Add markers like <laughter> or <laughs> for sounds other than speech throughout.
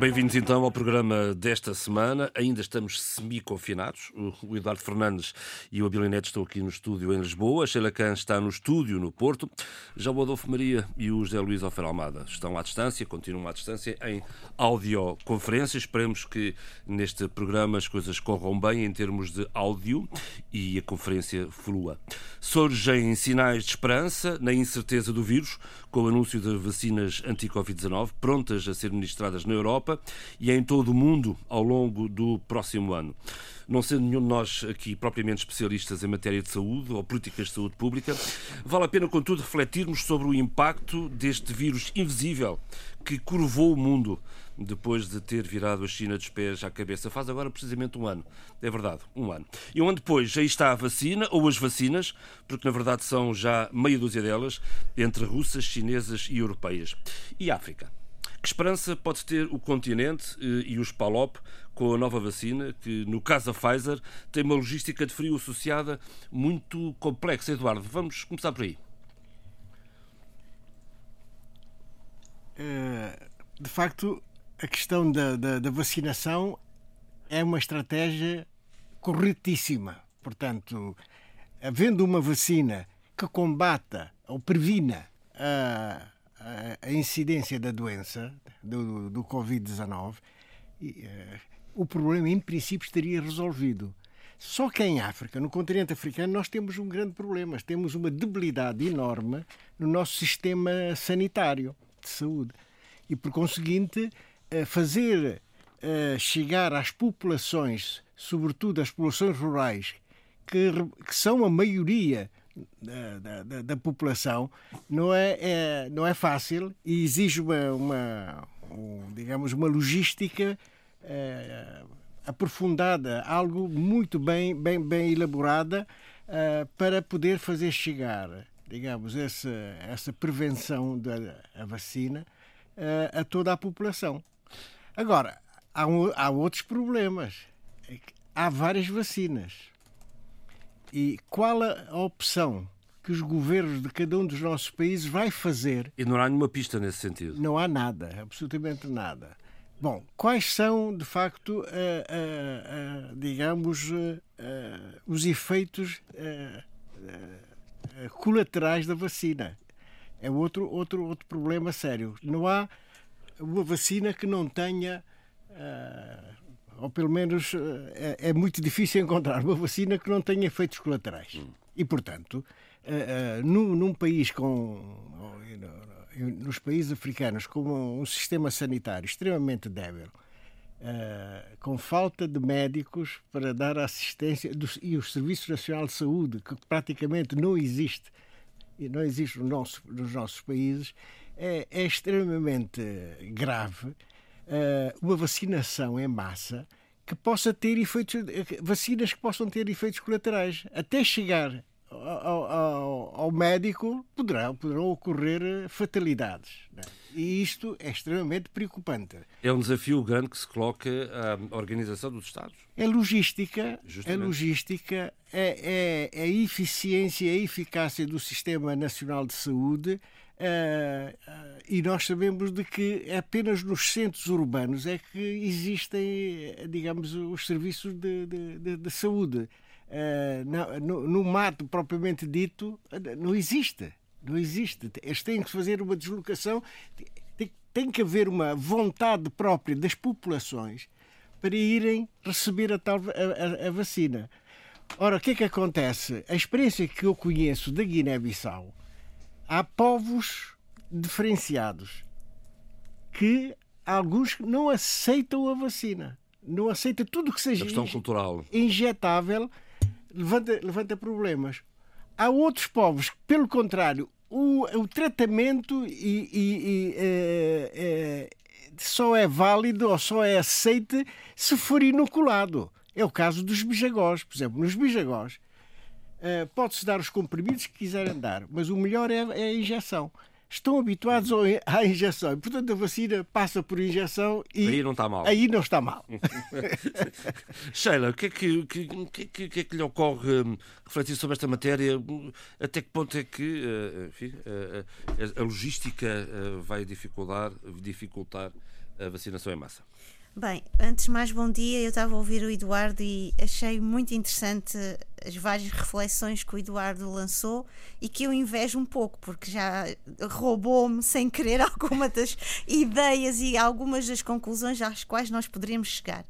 Bem-vindos então ao programa desta semana. Ainda estamos semi-confinados. O Eduardo Fernandes e o Abilineto estão aqui no estúdio em Lisboa. A Sheila Khan está no estúdio no Porto. Já o Adolfo Maria e o José Luís Alfer Almada estão à distância, continuam à distância em audioconferência. Esperemos que neste programa as coisas corram bem em termos de áudio e a conferência flua. Surgem sinais de esperança na incerteza do vírus, com o anúncio de vacinas anti-Covid-19 prontas a ser ministradas na Europa e em todo o mundo ao longo do próximo ano. Não sendo nenhum de nós aqui propriamente especialistas em matéria de saúde ou políticas de saúde pública, vale a pena, contudo, refletirmos sobre o impacto deste vírus invisível que curvou o mundo depois de ter virado a China dos pés à cabeça. Faz agora precisamente um ano. É verdade, um ano. E um ano depois já está a vacina, ou as vacinas, porque na verdade são já meia dúzia delas, entre russas, chinesas e europeias. E África? Que esperança pode ter o continente eh, e os PALOP com a nova vacina, que no caso da Pfizer tem uma logística de frio associada muito complexa? Eduardo, vamos começar por aí. Eh, de facto, a questão da, da, da vacinação é uma estratégia corretíssima. Portanto, havendo uma vacina que combata ou previna a a incidência da doença, do, do Covid-19, uh, o problema, em princípio, estaria resolvido. Só que em África, no continente africano, nós temos um grande problema. Temos uma debilidade enorme no nosso sistema sanitário de saúde. E, por conseguinte, uh, fazer uh, chegar às populações, sobretudo às populações rurais, que, que são a maioria da, da, da, população não é, é, não é fácil e exige uma, uma um, digamos uma logística é, aprofundada algo muito bem bem bem elaborada é, para poder fazer chegar digamos essa essa prevenção da vacina é, a toda a população agora há, um, há outros problemas é há várias vacinas e qual a opção que os governos de cada um dos nossos países vai fazer? E não há nenhuma pista nesse sentido. Não há nada, absolutamente nada. Bom, quais são, de facto, uh, uh, uh, digamos, os efeitos colaterais da vacina? É outro, outro, outro problema sério. Não há uma vacina que não tenha ou pelo menos eh, é, é, muito difícil encontrar uma vacina que não tenha efeitos colaterais. Hum. E, portanto, num, num, país com. Nos países africanos, com um sistema sanitário extremamente débil, uh, com falta de médicos para dar assistência, e o Serviço Nacional de Saúde, que praticamente não existe, não existe no nosso, nos nossos países, é, é extremamente grave uh, uma vacinação em massa que possa ter efeitos, vacinas que possam ter efeitos colaterais. Até chegar ao, ao, ao médico poderão, poderão ocorrer fatalidades. Né? E isto é extremamente preocupante. É um desafio grande que se coloca à Organização dos Estados. É logística, Justamente. é logística, é, é, é a eficiência e a eficácia do Sistema Nacional de Saúde Uh, uh, e nós sabemos de que apenas nos centros urbanos é que existem, digamos, os serviços de, de, de, de saúde. Uh, no, no, mato propriamente dito, não existe. Não existe. Eles têm que fazer uma deslocação, tem, tem que haver uma vontade própria das populações para irem receber a tal a, a, a vacina. Ora, o que é que acontece? A experiência que eu conheço da Guiné-Bissau há povos diferenciados que alguns não aceitam a vacina, não aceitam tudo que seja injetável, levanta, levanta problemas. Há outros povos que, pelo contrário, o, o tratamento e, e, e é, é, só é válido ou só é aceite se for inoculado. É o caso dos bijagós. Por exemplo, nos bijagós, Uh, Pode-se dar os comprimidos que quiserem dar, mas o melhor é, é, a injeção. Estão habituados à injeção. Portanto, a vacina passa por injeção e. Aí não está mal. Aí não está mal. <laughs> Sheila, o que é que, que, que, que, é que lhe ocorre hum, refletir sobre esta matéria? Até que ponto é que eh, enfim, a, eh, a, a logística eh, vai dificultar, dificultar a vacinação em massa? Bem, antes de mais, bom dia. Eu estava a ouvir o Eduardo e achei muito interessante as várias reflexões que o Eduardo lançou e que eu invejo um pouco, porque já roubou-me sem querer <laughs> algumas das ideias e algumas das conclusões às quais nós poderíamos chegar.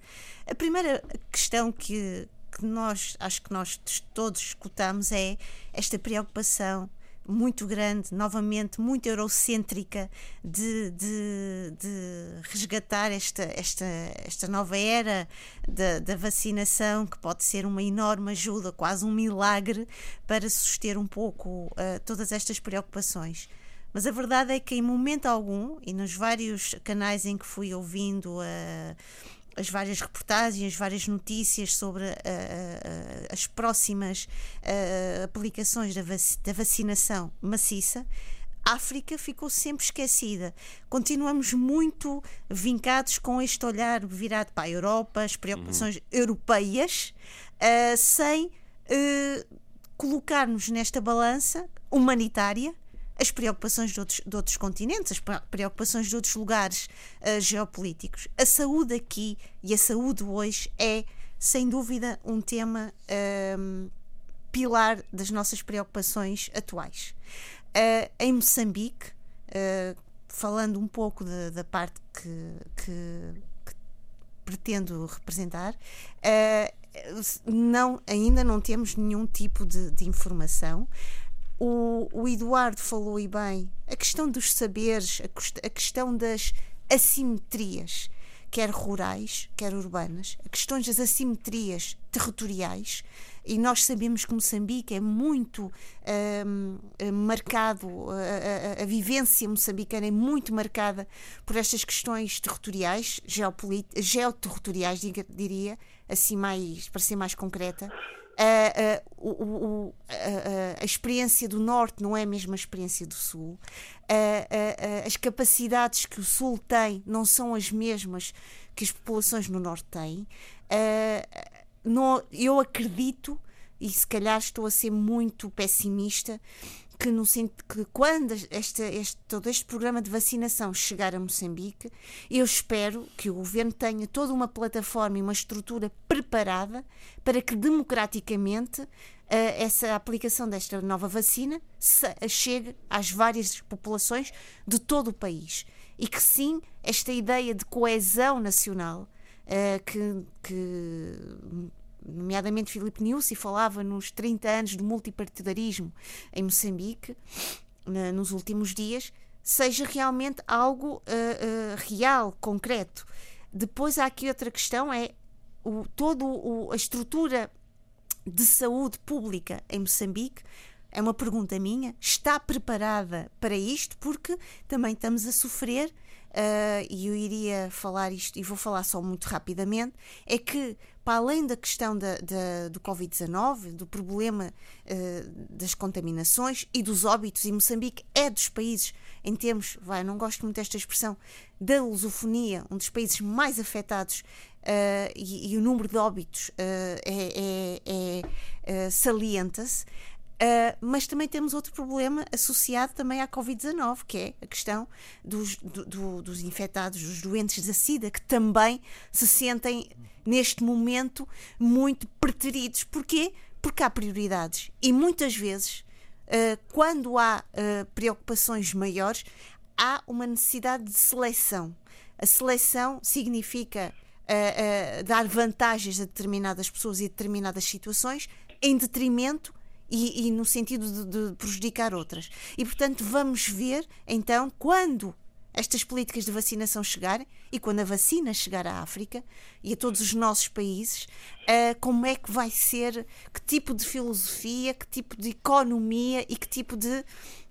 A primeira questão que, que nós, acho que nós todos escutamos é esta preocupação muito grande, novamente muito eurocêntrica, de, de, de resgatar esta, esta, esta nova era da, vacinação, que pode ser uma enorme ajuda, quase um milagre, para suster um pouco uh, todas estas preocupações. Mas a verdade é que, em momento algum, e nos vários canais em que fui ouvindo a. Uh, as várias reportagens, as várias notícias sobre uh, uh, as próximas uh, aplicações da, vac da vacinação maciça, África ficou sempre esquecida. Continuamos muito vincados com este olhar virado para a Europa, as preocupações uhum. europeias, sem colocar-nos nesta balança humanitária as preocupações de outros, de outros continentes, as preocupações de outros lugares uh, geopolíticos. A saúde aqui e a saúde hoje é, sem dúvida, um tema uh, pilar das nossas preocupações atuais. Uh, em Moçambique, eh, falando um pouco de, da parte que, que, que pretendo representar, não, ainda não temos nenhum tipo de, de informação o, o Eduardo falou e bem, a questão dos saberes, a, a questão das assimetrias, quer rurais, quer urbanas, a questões das assimetrias territoriais, e nós sabemos que Moçambique é muito hum, marcado, a, a, a, vivência moçambicana é muito marcada por estas questões territoriais, geoterritoriais, diria, assim mais, para ser mais concreta, a, a, a, experiência do Norte não é a mesma experiência do Sul. as capacidades que o Sul tem não são as mesmas que as populações no Norte têm. eu acredito, e se calhar estou a ser muito pessimista, que, no, que quando este, este, todo este programa de vacinação chegar a Moçambique, eu espero que o governo tenha toda uma plataforma e uma estrutura preparada para que democraticamente uh, essa aplicação desta nova vacina chegue às várias populações de todo o país. E que sim, esta ideia de coesão nacional uh, que, que nomeadamente Filipe Nussi, falava nos 30 anos do multipartidarismo em Moçambique, nos últimos dias, seja realmente algo uh, uh, real, concreto. Depois há aqui outra questão, é o, toda a estrutura de saúde pública em Moçambique, é uma pergunta minha, está preparada para isto? Porque também estamos a sofrer uh, e eu iria falar isto, e vou falar só muito rapidamente, é que, para além da questão da, da do Covid-19, do problema uh, das contaminações e dos óbitos, e Moçambique é dos países, em termos, vai, não gosto muito desta expressão, da lusofonia, um dos países mais afetados uh, e, e, o número de óbitos é, é, é, é salienta-se. Uh, mas também temos outro problema associado também à Covid-19, que é a questão dos, do, do, dos infectados, dos doentes da SIDA, que também se sentem, neste momento, muito preteridos. Porquê? Porque há prioridades. E muitas vezes, uh, quando há uh, preocupações maiores, há uma necessidade de seleção. A seleção significa dar vantagens a determinadas pessoas e determinadas situações em detrimento e, e no sentido de, de prejudicar outras. E, portanto, vamos ver, então, quando estas políticas de vacinação chegarem e quando a vacina chegar à África e a todos os nossos países, uh, como é que vai ser, que tipo de filosofia, que tipo de economia e que tipo de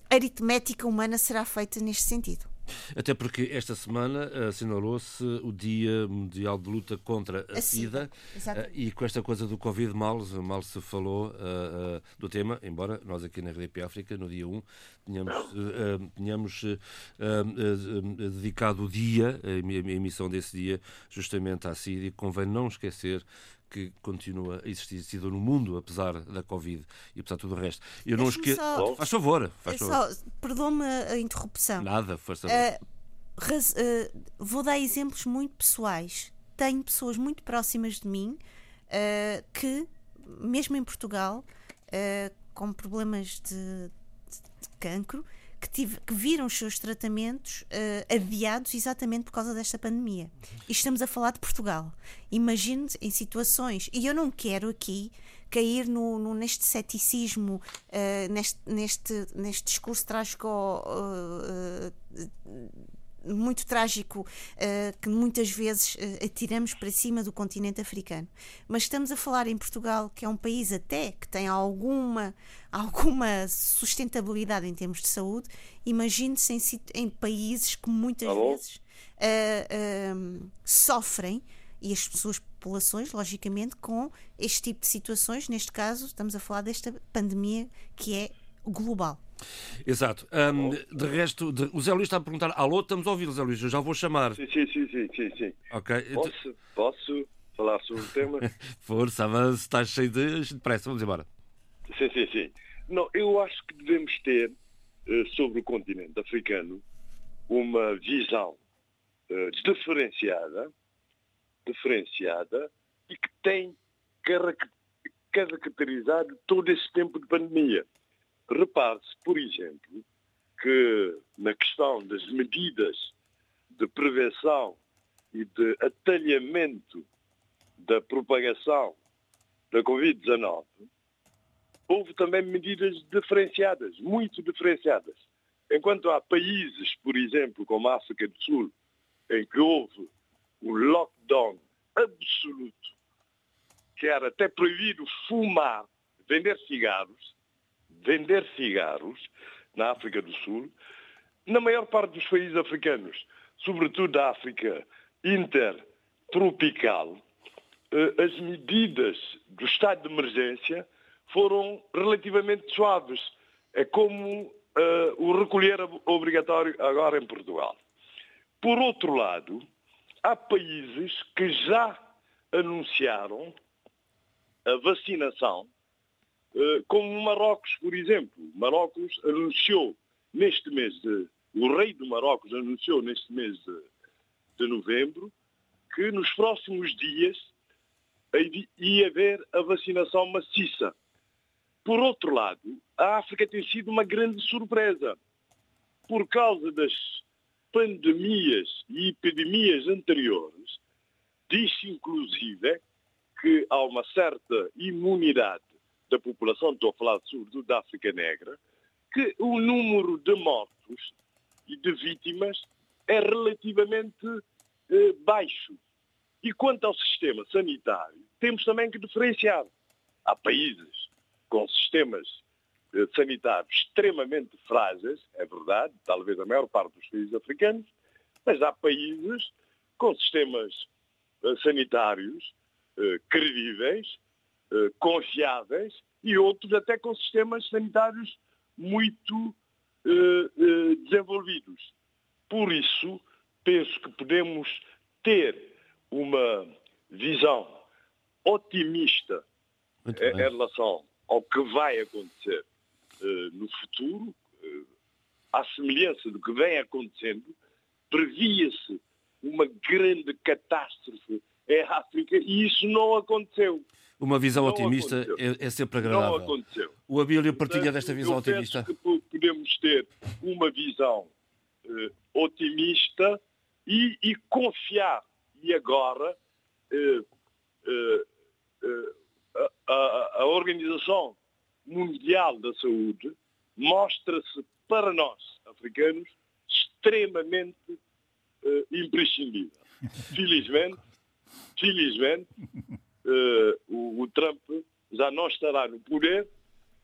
aritmética humana será feita neste sentido. Até porque esta semana assinalou-se o Dia Mundial de Luta contra a, a SIDA, SIDA. Uh, e com esta coisa do Covid mal, mal se falou uh, uh, do tema, embora nós aqui na RDP África, no dia 1, tenhamos, tenhamos dedicado o dia, a emissão desse dia, justamente à SIDA, e convém não esquecer que continua a existir SIDA no mundo, apesar da Covid e apesar de tudo o resto. Eu não esqueço. Só... Faz favor, faz favor. Perdoa-me a interrupção. Nada, força. Uh, raz... uh, vou dar exemplos muito pessoais. Tenho pessoas muito próximas de mim uh, que, mesmo em Portugal, com problemas de, de, de cancro, que, tive, que viram os seus tratamentos uh, adiados exatamente por causa desta pandemia. E estamos a falar de Portugal. Imagine em situações, e eu não quero aqui cair no, no neste ceticismo, uh, neste, neste, neste discurso trágico. Uh, muito trágico uh, que muitas vezes uh, atiramos para cima do continente africano. Mas estamos a falar em Portugal, que é um país até que tem alguma, <laughs> alguma sustentabilidade em termos de saúde. Imagine-se em, em, países que muitas Alô? vezes uh, sofrem e as suas populações, logicamente, com este tipo de situações. Neste caso, estamos a falar desta pandemia que é global. Exato. Um, de resto, de, o Zé Luís está a perguntar: alô, estamos a ouvir, Zé Luís, eu já vou chamar. Sim, sim, sim, sim, sim. sim. Ok. Posso, posso falar sobre o tema? <laughs> Força, avança, estás cheio de, de pressa, vamos embora. Sim, sim, sim. Não, eu acho que devemos ter uh, sobre o continente africano uma visão uh, diferenciada, diferenciada e que tem caracterizado todo esse tempo de pandemia. Repare-se, por exemplo, que na questão das medidas de prevenção e de atalhamento da propagação da Covid-19, houve também medidas diferenciadas, muito diferenciadas. Enquanto há países, por exemplo, como a África do Sul, em que houve um lockdown absoluto, que era até proibido fumar, vender cigarros, vender cigarros na África do Sul, na maior parte dos países africanos, sobretudo da África intertropical, eh, as medidas do estado de emergência foram relativamente suaves. É como uh, o recolher obrigatório agora em Portugal. Por outro lado, há países que já anunciaram a vacinação eh, como Marrocos, por exemplo. Marrocos anunciou neste mês de. O rei do Marrocos anunciou neste mês de, de novembro que nos próximos dias ia haver a vacinação maciça. Por outro lado, a África tem sido uma grande surpresa. Por causa das pandemias e epidemias anteriores, diz-se inclusive que há uma certa imunidade da população, estou a falar sobretudo da África Negra, que o número de mortos e de vítimas é relativamente eh, baixo. E quanto ao sistema sanitário, temos também que diferenciar. Há países com sistemas eh, sanitários extremamente frágeis, é verdade, talvez a maior parte dos países africanos, mas há países com sistemas eh, sanitários eh, credíveis, eh, confiáveis e outros até com sistemas sanitários muito eh, eh, desenvolvidos. Por isso, penso que podemos ter uma visão otimista em, relação ao que vai acontecer no futuro, à semelhança do que vem acontecendo, previa-se uma grande catástrofe em África e isso não aconteceu. Uma visão não otimista é, é, sempre agradável. Não aconteceu. O Abílio partilha desta visão eu otimista? que podemos ter uma visão uh, otimista e, e, confiar. E agora uh, uh, a, a Organização Mundial da Saúde mostra-se para nós, africanos, extremamente imprescindível. <laughs> Felizmente, felizmente, uh, o, o, Trump já não estará no poder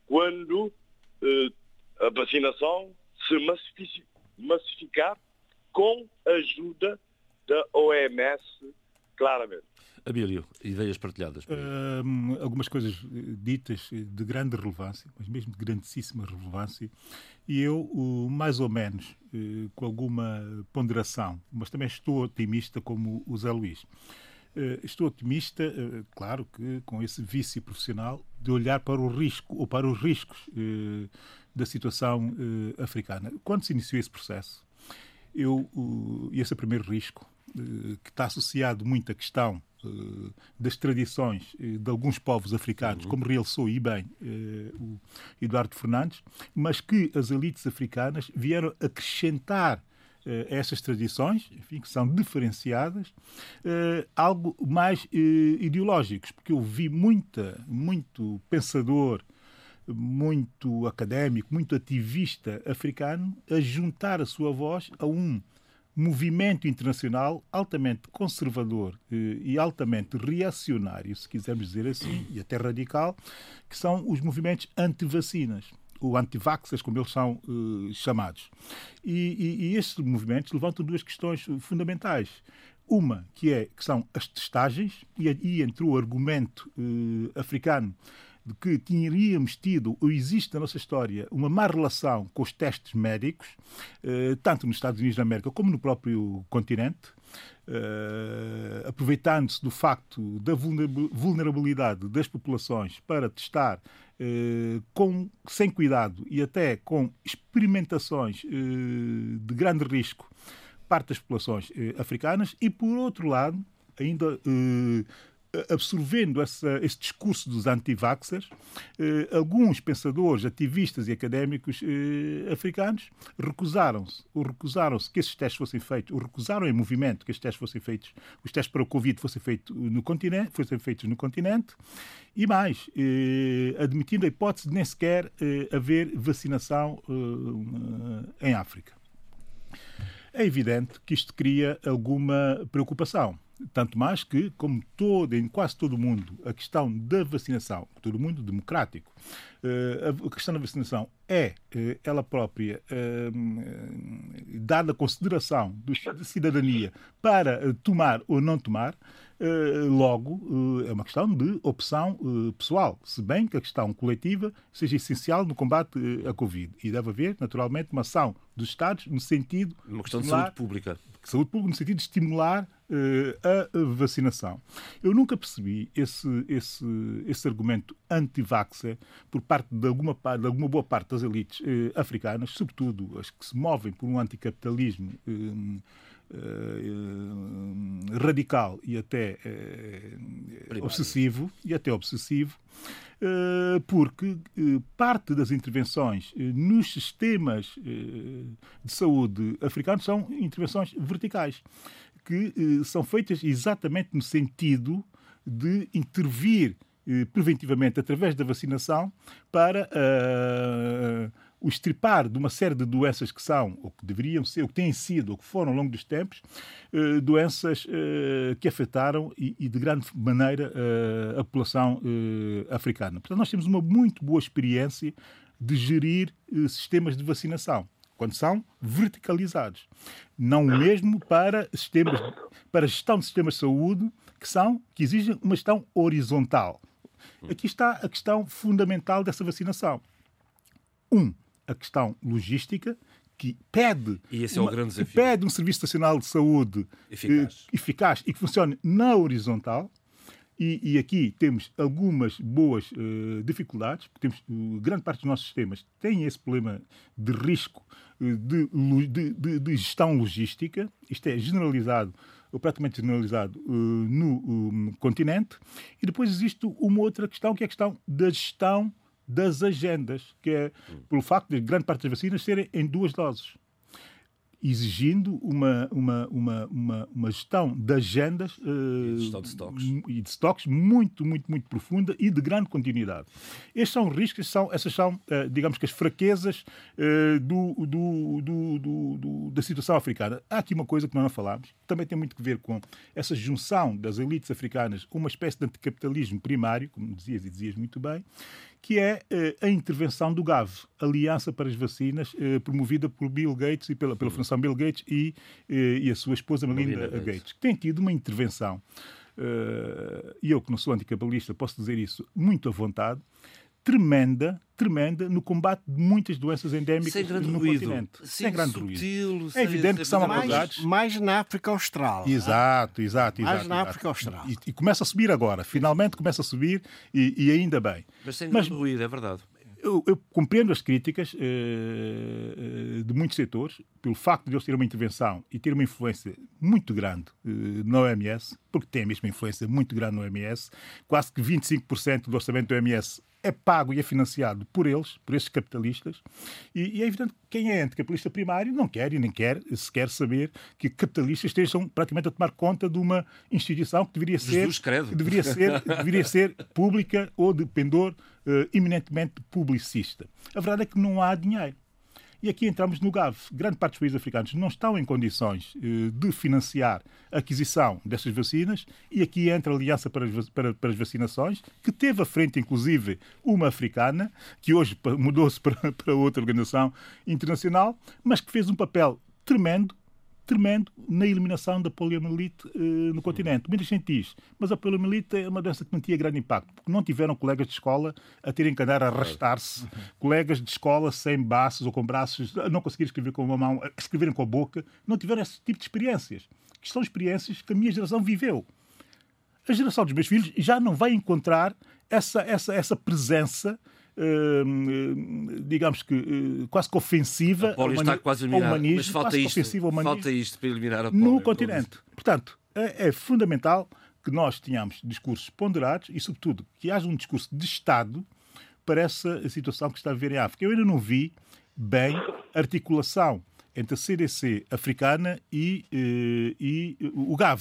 quando uh, a vacinação se massificar com a ajuda da OMS, claramente. Abílio, ideias partilhadas. Uh, algumas coisas eh, ditas de grande relevância, mas mesmo de grandíssima relevância, e eu, uh, mais ou menos, uh, com alguma ponderação, mas também estou otimista como o Zé Luís. Eh, estou otimista, eh, claro que com esse vício profissional, de olhar para o risco ou para os riscos da situação africana. Quando se iniciou esse processo, eu, esse é o primeiro risco, que está associado muito à questão das tradições de alguns povos africanos, uhum. como realçou e bem o Eduardo Fernandes, mas que as elites africanas vieram acrescentar uh, essas tradições, enfim, que são diferenciadas, uh, algo mais uh, ideológicos, porque eu vi muita, muito pensador, muito académico, muito ativista africano a juntar a sua voz a um movimento internacional altamente conservador e altamente reacionário, se quisermos dizer assim, e até radical, que são os movimentos anti-vacinas o antivaxas, como eles são uh, chamados. E, e, e estes movimentos levantam duas questões fundamentais. Uma, que, é, que são as testagens, e aí entrou o argumento uh, africano de que teríamos tido, ou existe na nossa história, uma má relação com os testes médicos, uh, tanto nos Estados Unidos da América como no próprio continente, uh, aproveitando-se do facto da vulnerabilidade das populações para testar uh, com, sem cuidado e até com experimentações uh, de grande risco parte das populações africanas e, por outro lado, ainda absorvendo essa, esse discurso dos anti-vaxxers, eh, alguns pensadores, ativistas e académicos eh, africanos recusaram-se, ou recusaram-se que esses testes fossem feitos, ou recusaram em movimento que esses testes fossem feitos, os testes para o Covid fossem feitos no continente, fossem feitos no continente, e mais, eh, admitindo a hipótese de nem sequer eh, haver vacinação eh, em África. É evidente que isto cria alguma preocupação tanto mais que, como todo, em quase todo o mundo, a questão da vacinação, todo o mundo democrático, eh, a questão da vacinação é eh, ela própria eh, dada consideração da cidadania para tomar ou não tomar, logo é uma questão de opção pessoal, se bem que a questão coletiva seja essencial no combate à Covid. E deve haver, naturalmente, uma ação dos Estados no sentido. Uma questão de saúde pública. Saúde pública no sentido de estimular a vacinação. Eu nunca percebi esse, esse, esse argumento anti-vaxxer por parte de alguma, de alguma boa parte das elites eh, africanas, sobretudo as que se movem por um anticapitalismo eh, eh, radical e até obsessivo e até obsessivo porque parte das intervenções nos sistemas de saúde africanos são intervenções verticais que eh, são feitas exatamente no sentido de intervir eh, preventivamente através da vacinação para uh, o estripar de uma série de doenças que são, ou que deveriam ser, ou que têm sido, ou que foram ao longo dos tempos, doenças que afetaram e, e, de grande maneira a população africana. Portanto, nós temos uma muito boa experiência de gerir sistemas de vacinação quando são verticalizados. Não mesmo para sistemas, para gestão de sistemas de saúde que são que exigem uma gestão horizontal. Aqui está a questão fundamental dessa vacinação. Um, a questão logística, que pede, e esse é uma, o grande desafio. pede um Serviço Nacional de Saúde eficaz, eh, eficaz e que funcione na horizontal. E, e, aqui temos algumas boas uh, dificuldades, porque temos, uh, grande parte dos nossos sistemas tem esse problema de risco de, de, de, de gestão logística, isto é generalizado, ou praticamente generalizado, uh, no um, continente. E depois existe uma outra questão, que é a questão da gestão das agendas, que é pelo facto de grande parte das vacinas serem em duas doses exigindo uma, uma, uma, uma, uma gestão de agendas uh, e, de stocks. e de stocks muito, muito, muito profunda e de grande continuidade. Estes são riscos, são, essas são, uh, digamos que, as fraquezas uh, do, do, do, do, da situação africana. Há aqui uma coisa que nós não falámos, que também tem muito a ver com essa junção das elites africanas uma espécie de anticapitalismo primário, como dizias e dizias muito bem, que é a intervenção do GAV, Aliança para as Vacinas, promovida por Bill Gates e pela, pela Fundação Fundação Bill Gates e, e a sua esposa Melinda, Melinda Gates. Gates, que têm tido uma intervenção, e eu que não sou anticabalista posso dizer isso muito à vontade, tremenda, tremenda no combate de muitas doenças endémicas no ruído. continente. Sim, sem grande sutil, ruído. É evidente que são abordados. Mais, mais na África Austral. Exato, exato, exato. Mais na exato. África Austral. E, e, começa a subir agora. Finalmente começa a subir e, e ainda bem. Mas sem grande Mas, ruído, é verdade. Eu, eu, compreendo as críticas uh, de muitos setores pelo facto de eles terem uma intervenção e ter uma influência muito grande uh, na OMS, porque tem a mesma influência muito grande no OMS. Quase que 25% do orçamento do OMS é pago e é financiado por eles, por esses capitalistas, e, e, é evidente que quem é anticapitalista primário não quer e nem quer sequer saber que capitalistas estejam praticamente a tomar conta de uma instituição que deveria ser, que deveria ser, <laughs> deveria ser pública ou de pendor uh, eminentemente publicista. A verdade é que não há dinheiro. E aqui entramos no GAV. Grande parte dos países africanos não estão em condições eh, de financiar a aquisição dessas vacinas e aqui entra a Aliança para as, Vacinações, que teve à frente, inclusive, uma africana, que hoje mudou-se <laughs> para outra organização internacional, mas que fez um papel tremendo tremendo na eliminação da poliomielite uh, no continente. Muita gente diz, mas a poliomielite é uma doença que não tinha grande impacto, porque não tiveram colegas de escola a terem que andar a arrastar-se, colegas de escola sem braços ou com braços, a não conseguir escrever com uma mão, a escreverem com a boca, não tiveram esse tipo de experiências, que são experiências que a minha geração viveu. A geração dos meus filhos já não vai encontrar essa, essa, essa presença digamos que uh, quase que ofensiva ao, está quase a eliminar, mas falta isto, falta isto para eliminar a no continente. Portanto, é, é fundamental que nós tenhamos discursos ponderados e, sobretudo, que haja um discurso de Estado para essa situação que está a viver em África. Eu ainda não vi bem articulação entre a CDC africana e, e, e o GAV.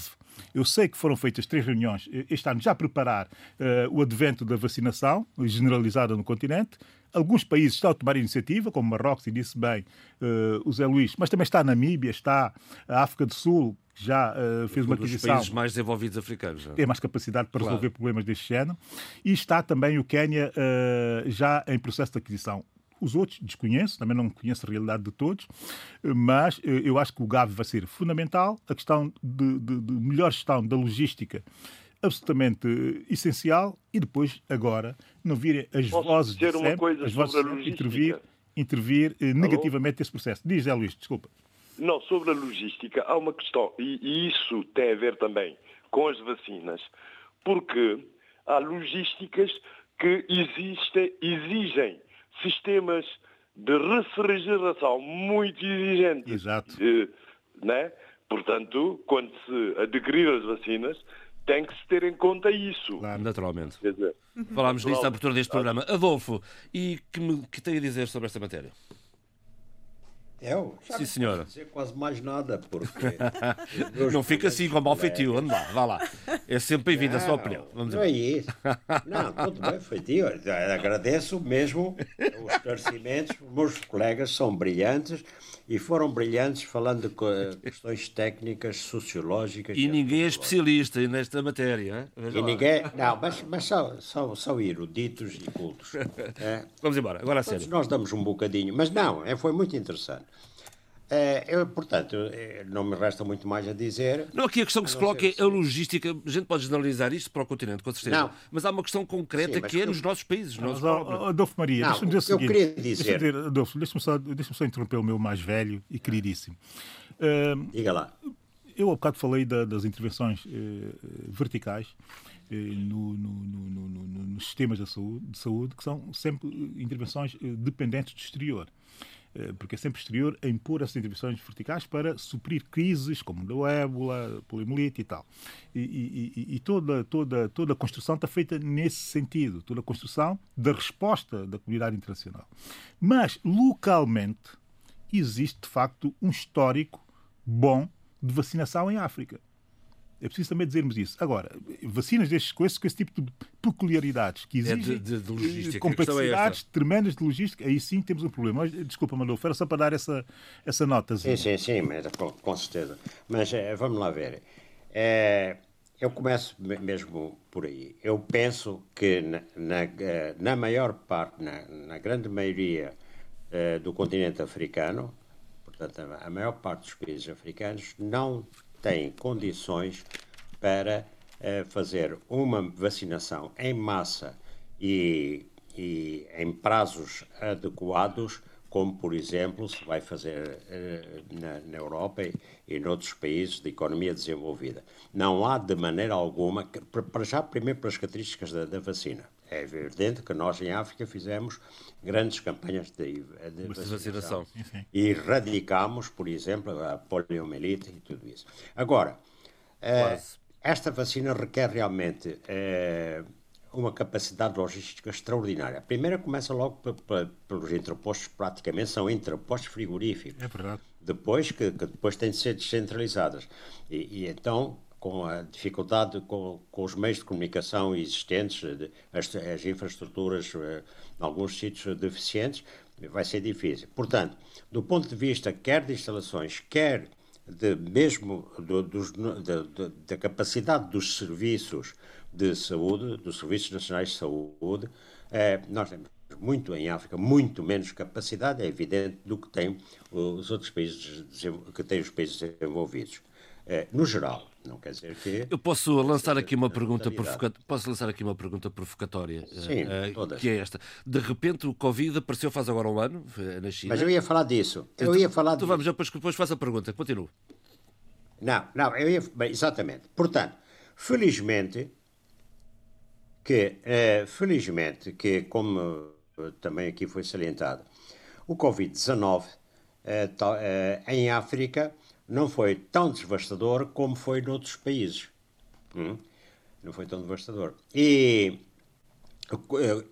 Eu sei que foram feitas três reuniões este ano já a preparar uh, o advento da vacinação generalizada no continente. Alguns países estão a tomar iniciativa, como Marrocos, e disse bem uh, o Zé Luís, mas também está a Namíbia, está a África do Sul, que já uh, fez uma aquisição. Os países mais desenvolvidos africanos. Já. Tem mais capacidade para claro. resolver problemas deste género. E está também o Quênia já em processo de aquisição. Os outros desconheço, também não conheço a realidade de todos, mas eu acho que o GAV vai ser fundamental. A questão de, de, de melhor gestão da logística absolutamente eh, essencial e depois, agora, não virem as Posso vozes dizer de sempre, uma coisa as vozes sobre a logística? intervir, intervir eh, negativamente esse processo. Diz, Zé Luís, desculpa. Não, sobre a logística, há uma questão, e isso tem a ver também com as vacinas, porque há logísticas que existem, exigem sistemas de refrigeração muito exigentes. Exato. Né? Portanto, quando se adquirir as vacinas, tem que se ter em conta isso. Claro, naturalmente. Dizer, Falámos nisso na abertura deste programa. Adolfo, e que, me, que tem a dizer sobre esta matéria? Eu? Já Sim, senhora. Não dizer quase mais nada, porque... <laughs> não fica assim com mal feitio, ande lá, vá lá. É sempre bem-vindo a sua opinião. Vamos não é isso. Não, tudo bem, feitio. Agradeço mesmo os esclarecimentos. Os meus colegas são brilhantes e foram brilhantes falando de questões técnicas, sociológicas. E ninguém é especialista nesta matéria. E ninguém... Não, mas, mas são, são, são eruditos e cultos. <laughs> É? Vamos embora, agora a sério. Nós damos um bocadinho, mas não, é, foi muito interessante. É, eu, portanto, é, não me resta muito mais a dizer. Não, aqui a questão que se coloca é a logística. A gente pode generalizar isto para o continente, com certeza. Não. Mas há uma questão concreta Sim, que é nos nossos países. Nos nossos Adolfo Maria, deixa-me dizer o seguinte. Eu queria dizer. Deixa dizer Adolfo, deixa-me só, deixa só interromper o meu mais velho e queridíssimo. Uh, Diga lá. Eu há bocado falei da, das intervenções uh, verticais. Uh, no, no, no, nos sistemas de saúde, de saúde, que são sempre intervenções dependentes do exterior. Eh, porque é sempre exterior, a impor essas intervenções verticais para suprir crises como do ébola, poliomielite e tal. E, e, e, toda, toda, toda a construção está feita nesse sentido, toda a construção da resposta da comunidade internacional. Mas, localmente, existe, de facto, um histórico bom de vacinação em África. É preciso também dizermos isso. Agora, vacinas destes coisas com esse tipo de peculiaridades que exigem é de, de, de logística. complexidades é tremendas de logística, aí sim temos um problema. Mas, desculpa, Manolfo, era só para dar essa, essa nota. Sim, sim, sim, mas, com, com certeza. Mas é, vamos lá ver. É, eu começo mesmo por aí. Eu penso que na, na, eh, na maior parte, na, na grande maioria do continente africano, Portanto, a maior parte dos países africanos não tem condições para uh, fazer uma vacinação em massa e, e em prazos adequados como, por exemplo, se vai fazer eh, na, na, Europa e, e noutros países de economia desenvolvida. Não há de maneira alguma, para já, primeiro pelas características da, da, vacina. É evidente que nós em África fizemos grandes campanhas de, de vacinação, e erradicámos, por exemplo, a poliomielite e tudo isso. Agora, eh, esta vacina requer realmente eh, uma capacidade logística extraordinária. A primeira começa logo pelos entrepostos, praticamente são entrepostos frigoríficos. É verdade. Depois, que, que depois têm de ser descentralizadas. E, e então, com a dificuldade com, com, os meios de comunicação existentes, as, as infraestruturas, eh, em alguns sítios deficientes, vai ser difícil. Portanto, do ponto de vista quer de instalações, quer de mesmo do, dos, da capacidade dos serviços de saúde, dos Serviços Nacionais de Saúde, é, nós temos muito em África, muito menos capacidade, é evidente, do que têm os outros países que têm os países desenvolvidos. É, no geral, não quer dizer que. Eu posso lançar aqui uma pergunta provocatória. Posso lançar aqui uma pergunta provocatória? Sim, uh, que é esta. De repente o Covid apareceu faz agora um ano na China. Mas eu ia falar disso. Eu ia falar então, vamos, depois, depois faço a pergunta. Continuo. Não, não, eu ia. Bem, exatamente. Portanto, felizmente, que, eh, felizmente, que como eh, também aqui foi salientado, o Covid-19 eh, em África não foi tão devastador como foi noutros países. Hum? Não foi tão devastador. E,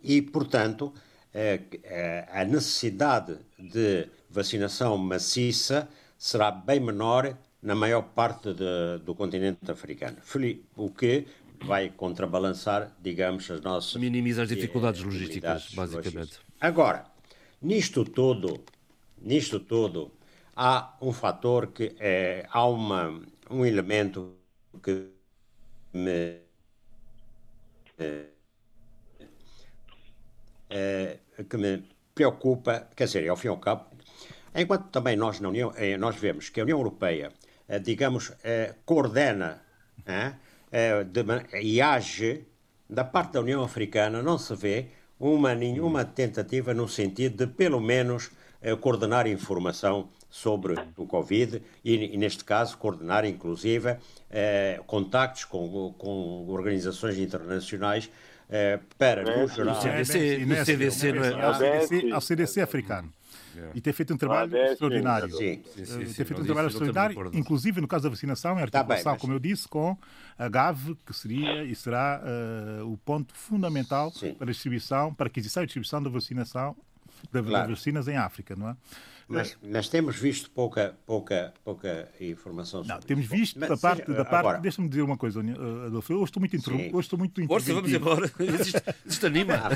e portanto, a necessidade de vacinação maciça será bem menor na maior parte de, do continente africano. O que vai contrabalançar, digamos, as nossas. Minimiza as dificuldades eh, logísticas, basicamente. Logísticas. Agora, nisto tudo, nisto tudo, há um fator que é, há uma, um elemento que me. É, é, que me preocupa, quer dizer, ao fim e ao cabo, enquanto também nós na União, nós vemos que a União Europeia, digamos, coordena é, de, e age, da parte da União Africana, não se vê uma, nenhuma tentativa no sentido de, pelo menos, é, coordenar informação sobre o Covid e, e, neste caso, coordenar, inclusive, eh, contactos com, com organizações internacionais eh, para, no geral... O CDC, o CDC, ao CDC africano. E tem feito um trabalho ah, extraordinário. Sim. Sim, sim, tem feito um trabalho extraordinário, inclusive no caso da vacinação, em articulação, tá bem, mas... como eu disse, com a GAV, que seria e será uh, o ponto fundamental para a distribuição, para a aquisição e distribuição da vacinação, das claro. vacinas em África, não é? Mas, mas, temos visto pouca, pouca, pouca informação sobre Não, temos visto mas, da parte. Da parte deixa-me dizer uma coisa, Adolfo. Hoje estou muito interrompido. Hoje estou muito Força, vamos embora. <laughs> Isto, anima. Ah,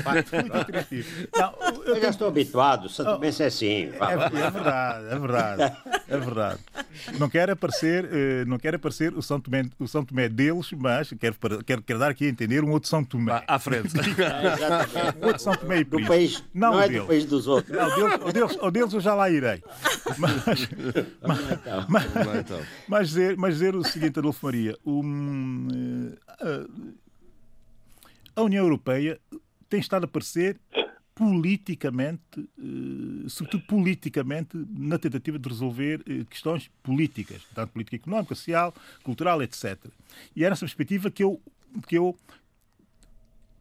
não, eu, eu já estou habituado. Santo Mense é assim. É, é, verdade, é verdade. É verdade. Não quero aparecer, eh, não quero aparecer o, São Tomé, o São Tomé deles, mas quero, quero, quero dar aqui a entender um outro São Tomé. À frente. <laughs> É, um outro São Tomé e do país, não, não é do país dos outros. Não, deles, o, deles, o deles eu já lá irei <laughs> Mas, mas, mas, mas, dizer, mas dizer o seguinte, Adolfo Maria, um, eh, a União Europeia tem estado a aparecer politicamente, eh, sobretudo politicamente, na tentativa de resolver eh, questões políticas, tanto política económica, social, cultural, etc. E é nessa perspectiva que eu, que eu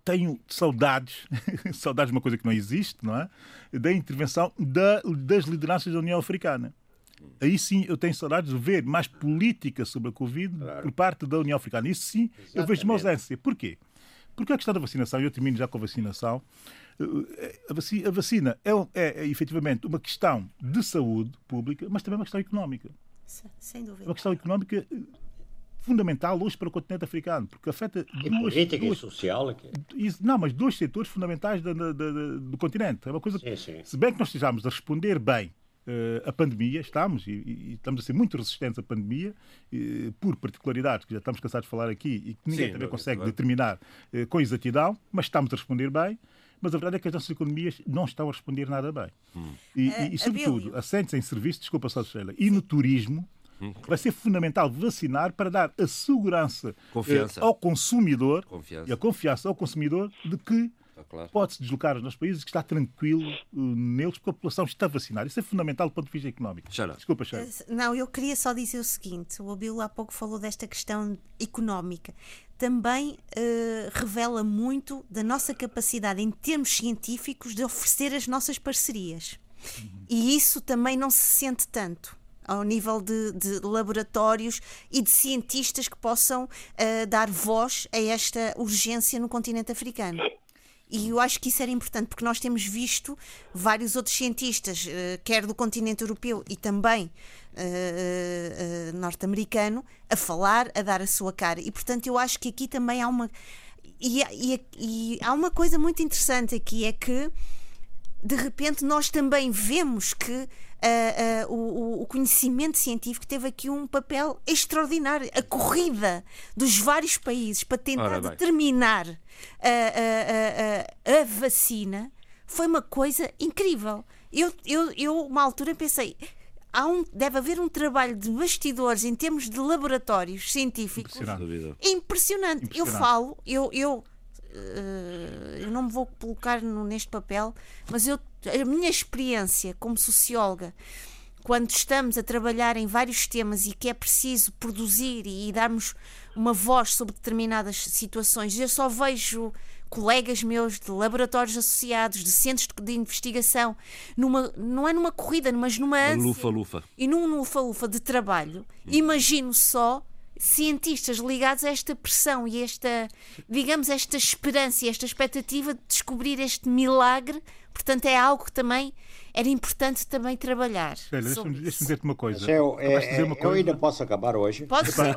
tenho saudades, <laughs> saudades de uma coisa que não existe, não é? Da intervenção da, das lideranças da União Africana. Aí sim eu tenho saudades de ver mais política sobre a Covid claro. por parte da União Africana. Isso sim Exatamente. eu vejo uma ausência. Porquê? Porque a questão da vacinação, eu termino já com a vacinação, eh, a vacina, a vacina é, é, é efetivamente uma questão de saúde pública, mas também uma questão económica. Sem dúvida. Uma questão económica fundamental hoje para o continente africano, porque afeta e duas, política duas, e social aqui. não, mas dois setores fundamentais do, do, do, do continente. É uma coisa, sim, sim. se bem que nós estejamos a responder bem uh, a pandemia, estamos e, e, estamos a ser muito resistentes à pandemia, uh, por particularidades que já estamos cansados de falar aqui e que ninguém sim, também consegue determinar uh, com exatidão, mas estamos a responder bem. mas a verdade é que as nossas economias não estão a responder nada bem. E, e, e, sobretudo, assentes em serviços, desculpa só, Sheila, e no turismo, vai ser fundamental vacinar para dar a segurança Confiança. eh, ao consumidor Confiança. e a confiança ao consumidor de que Está claro. pode-se deslocar aos nossos países, que está tranquilo eh, neles, porque a população está vacinada. Isso é fundamental do ponto de vista económico. Desculpa, Sheila. Não, eu queria só dizer o seguinte: o Abilo há pouco falou desta questão económica. Também eh, revela muito da nossa capacidade, em termos científicos, de oferecer as nossas parcerias. E isso também não se sente tanto ao nível de, de laboratórios e de cientistas que possam eh, dar voz a esta urgência no continente africano. E eu acho que isso era importante, porque nós temos visto vários outros cientistas, eh, quer do continente europeu e também eh, eh, norte-americano, a falar, a dar a sua cara. E portanto eu acho que aqui também há uma. E, e- e há uma coisa muito interessante aqui: é que de repente nós também vemos que ah, ah, o, o- conhecimento científico teve aqui um papel extraordinário. A corrida dos vários países para tentar determinar a, a- a- a- vacina foi uma coisa incrível. Eu, eu, eu uma altura pensei. Há um, deve haver um trabalho de bastidores em termos de laboratórios científicos Impressionante. dúvida. impressionante. Eu Impressionante. falo, eu, eu, eu não me vou colocar no- neste papel, mas eu, a minha experiência como socióloga, quando estamos a trabalhar em vários temas e que é preciso produzir e, darmos uma voz sobre determinadas situações, eu só vejo colegas meus de laboratórios associados, de centros de, investigação, numa, não é numa corrida, mas numa ânsia Lufa-lufa. e num lufa-lufa de trabalho, imagino só cientistas ligados a esta pressão e esta, digamos, esta esperança e esta expectativa de descobrir este milagre. Portanto, é algo que também era importante também trabalhar. Sheila, deixa-me deixa dizer-te uma coisa. Mas eu, é- Acabaste de dizer é- uma eu coisa. ainda posso acabar hoje. Pode ser.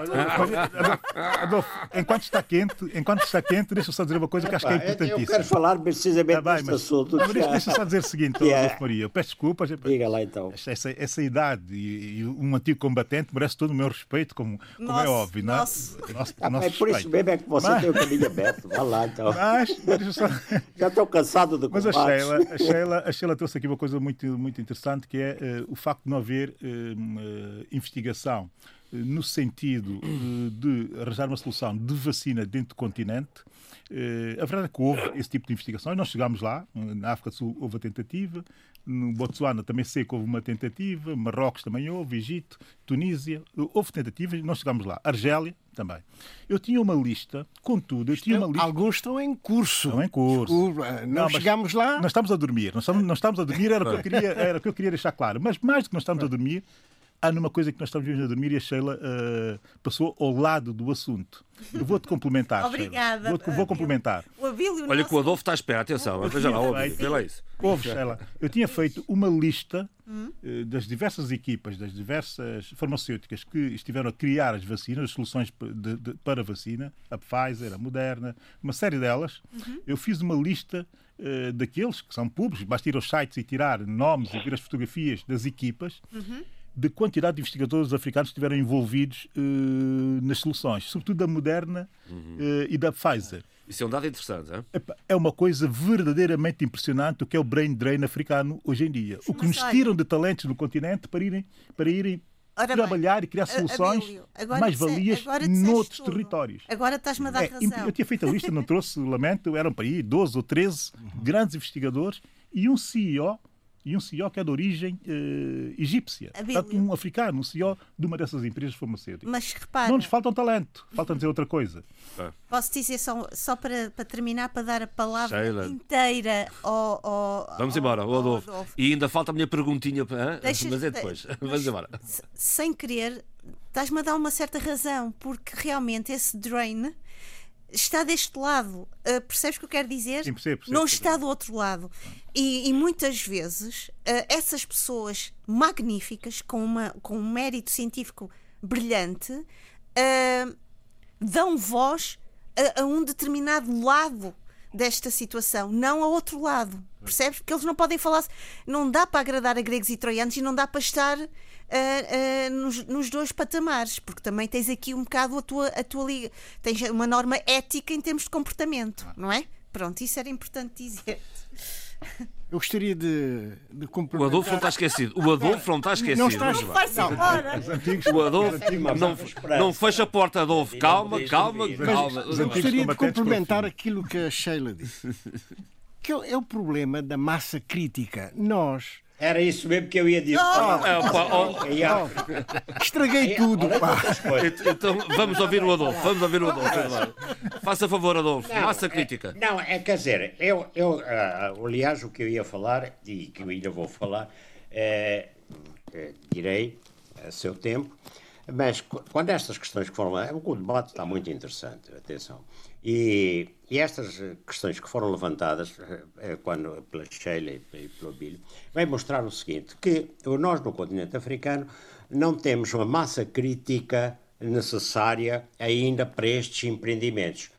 Adolfo, enquanto está quente, enquanto está quente, deixa eu só dizer uma coisa que acho que é Pá, eu- eu importantíssima. quero falar precisamente Tá bem, deste assunto. mas deixa, deixa eu só dizer o seguinte, <laughs> é- Adolfo Maria. Eu peço desculpas. Diga lá então. Essa, essa idade e, e um antigo combatente merece todo o meu respeito, como, como é Nosso, óbvio, não é? nosso. Ah, nosso é por isso mesmo é que você Mas- tem o caminho aberto. Vá lá então. Mas, deixa eu só... <laughs> Já estou cansado de Mas a combates. Sheila, a, Sheila, a Sheila trouxe aqui uma coisa muito, muito interessante, que é eh, o facto de não haver eh, investigação eh, no sentido de arranjar uma solução de vacina dentro do continente. A verdade é que houve esse tipo de investigação e nós chegámos lá. Na África do Sul houve a tentativa, no Botsuana também sei que houve uma tentativa, Marrocos também houve, Egito, Tunísia, houve tentativas nós chegámos lá. Argélia também. Eu tinha uma lista, contudo, eu tinha uma lista. Alguns estão em curso. Estão em curso. Desculpa, Não, mas chegamos lá. Nós estamos a dormir. Nós estamos, nós estamos a dormir, era o, que eu queria, era o que eu queria deixar claro. Mas mais do que nós estamos a dormir, há numa coisa que nós estamos a dormir e a Sheila eh, passou ao lado do assunto. Eu vou-te complementar. <laughs> Sheila. Obrigada, Vou, vou complementar. O Abílio, Olha nosso- que o Adolfo está à espera. Atenção, veja lá, ó, feito- vê lá isso. Ouve, Sheila, eu tinha feito uma lista eh, das diversas equipas, das diversas farmacêuticas que estiveram a criar as vacinas, as soluções de- de- para a vacina, a Pfizer, a Moderna, uma série delas. Uhum. Eu fiz uma lista eh, daqueles que são públicos, basta ir aos sites e tirar nomes e ver as fotografias das equipas. Uhum. De quantidade de investigadores africanos que estiveram envolvidos eh, nas soluções, sobretudo da Moderna Uhum. eh, e da Pfizer. Isso é um dado interessante, hein? É uma coisa verdadeiramente impressionante o que é o brain drain africano hoje em dia. O que nos olha- tiram de talentos no continente para irem, para irem Ora bem, trabalhar e criar soluções Abílio, agora mais disse- valias agora disseste noutros tudo. territórios. Agora estás-me a dar É, razão. eu tinha feito a lista, não trouxe, lamento, eram para aí 12 ou 13 grandes investigadores e um CEO, e um CEO que é de origem eh, egípcia. Portanto, um africano, um CEO de uma dessas empresas farmacêuticas. Mas repara, Não nos faltam talento, falta dizer outra coisa. posso dizer só, só para, para terminar, para dar a palavra Sheila. inteira ao, ao- Vamos ao- embora, ao Adolfo. Adolfo. E ainda falta a minha perguntinha? Deixa- mas é de- depois. mas- Vamos embora. Sem querer, estás-me a dar uma certa razão, porque realmente esse drain está deste lado. Uh, percebes o que eu quero dizer? Sim, percebo, percebo, Não percebo. está do outro lado. E, e muitas vezes uh, essas pessoas magníficas, com, uma, com um mérito científico brilhante, uh, dão voz a, a um determinado lado desta situação, não a outro lado. Percebes? Porque eles não podem falar. Não dá para agradar a gregos e troianos e não dá para estar ah, ah, nos, nos dois patamares, porque também tens aqui um bocado a tua, a tua liga. Tens uma norma ética em termos de comportamento, não é? Pronto, isso era importante dizer. Eu gostaria de, de O complementar. Adolfo não está esquecido. O Adolfo não está esquecido. Não está- embora. O Adolfo não, não fecha a porta, Adolfo. Calma, calma, Mas calma. eu antigos gostaria de complementar com aquilo que a Sheila disse. Que é o problema da massa crítica. Nós Era isso mesmo que eu ia dizer. É, pá, África. estraguei tudo. Pá. Então vamos ouvir o Adolfo. Vamos ouvir o Adolfo. Faça favor, Adolfo. Não, é- crítica. não, é quer dizer, eu, eu ah, aliás, o que eu ia falar, e que eu ainda vou falar, é, é, direi a seu tempo, mas qu- quando estas questões que foram. é, O debate está muito interessante, atenção. E, e estas eh, questões que foram levantadas eh, eh, quando, pela Sheila e pelo Bílio, vai mostrar o seguinte: que nós no continente africano não temos uma massa crítica necessária ainda para estes empreendimentos.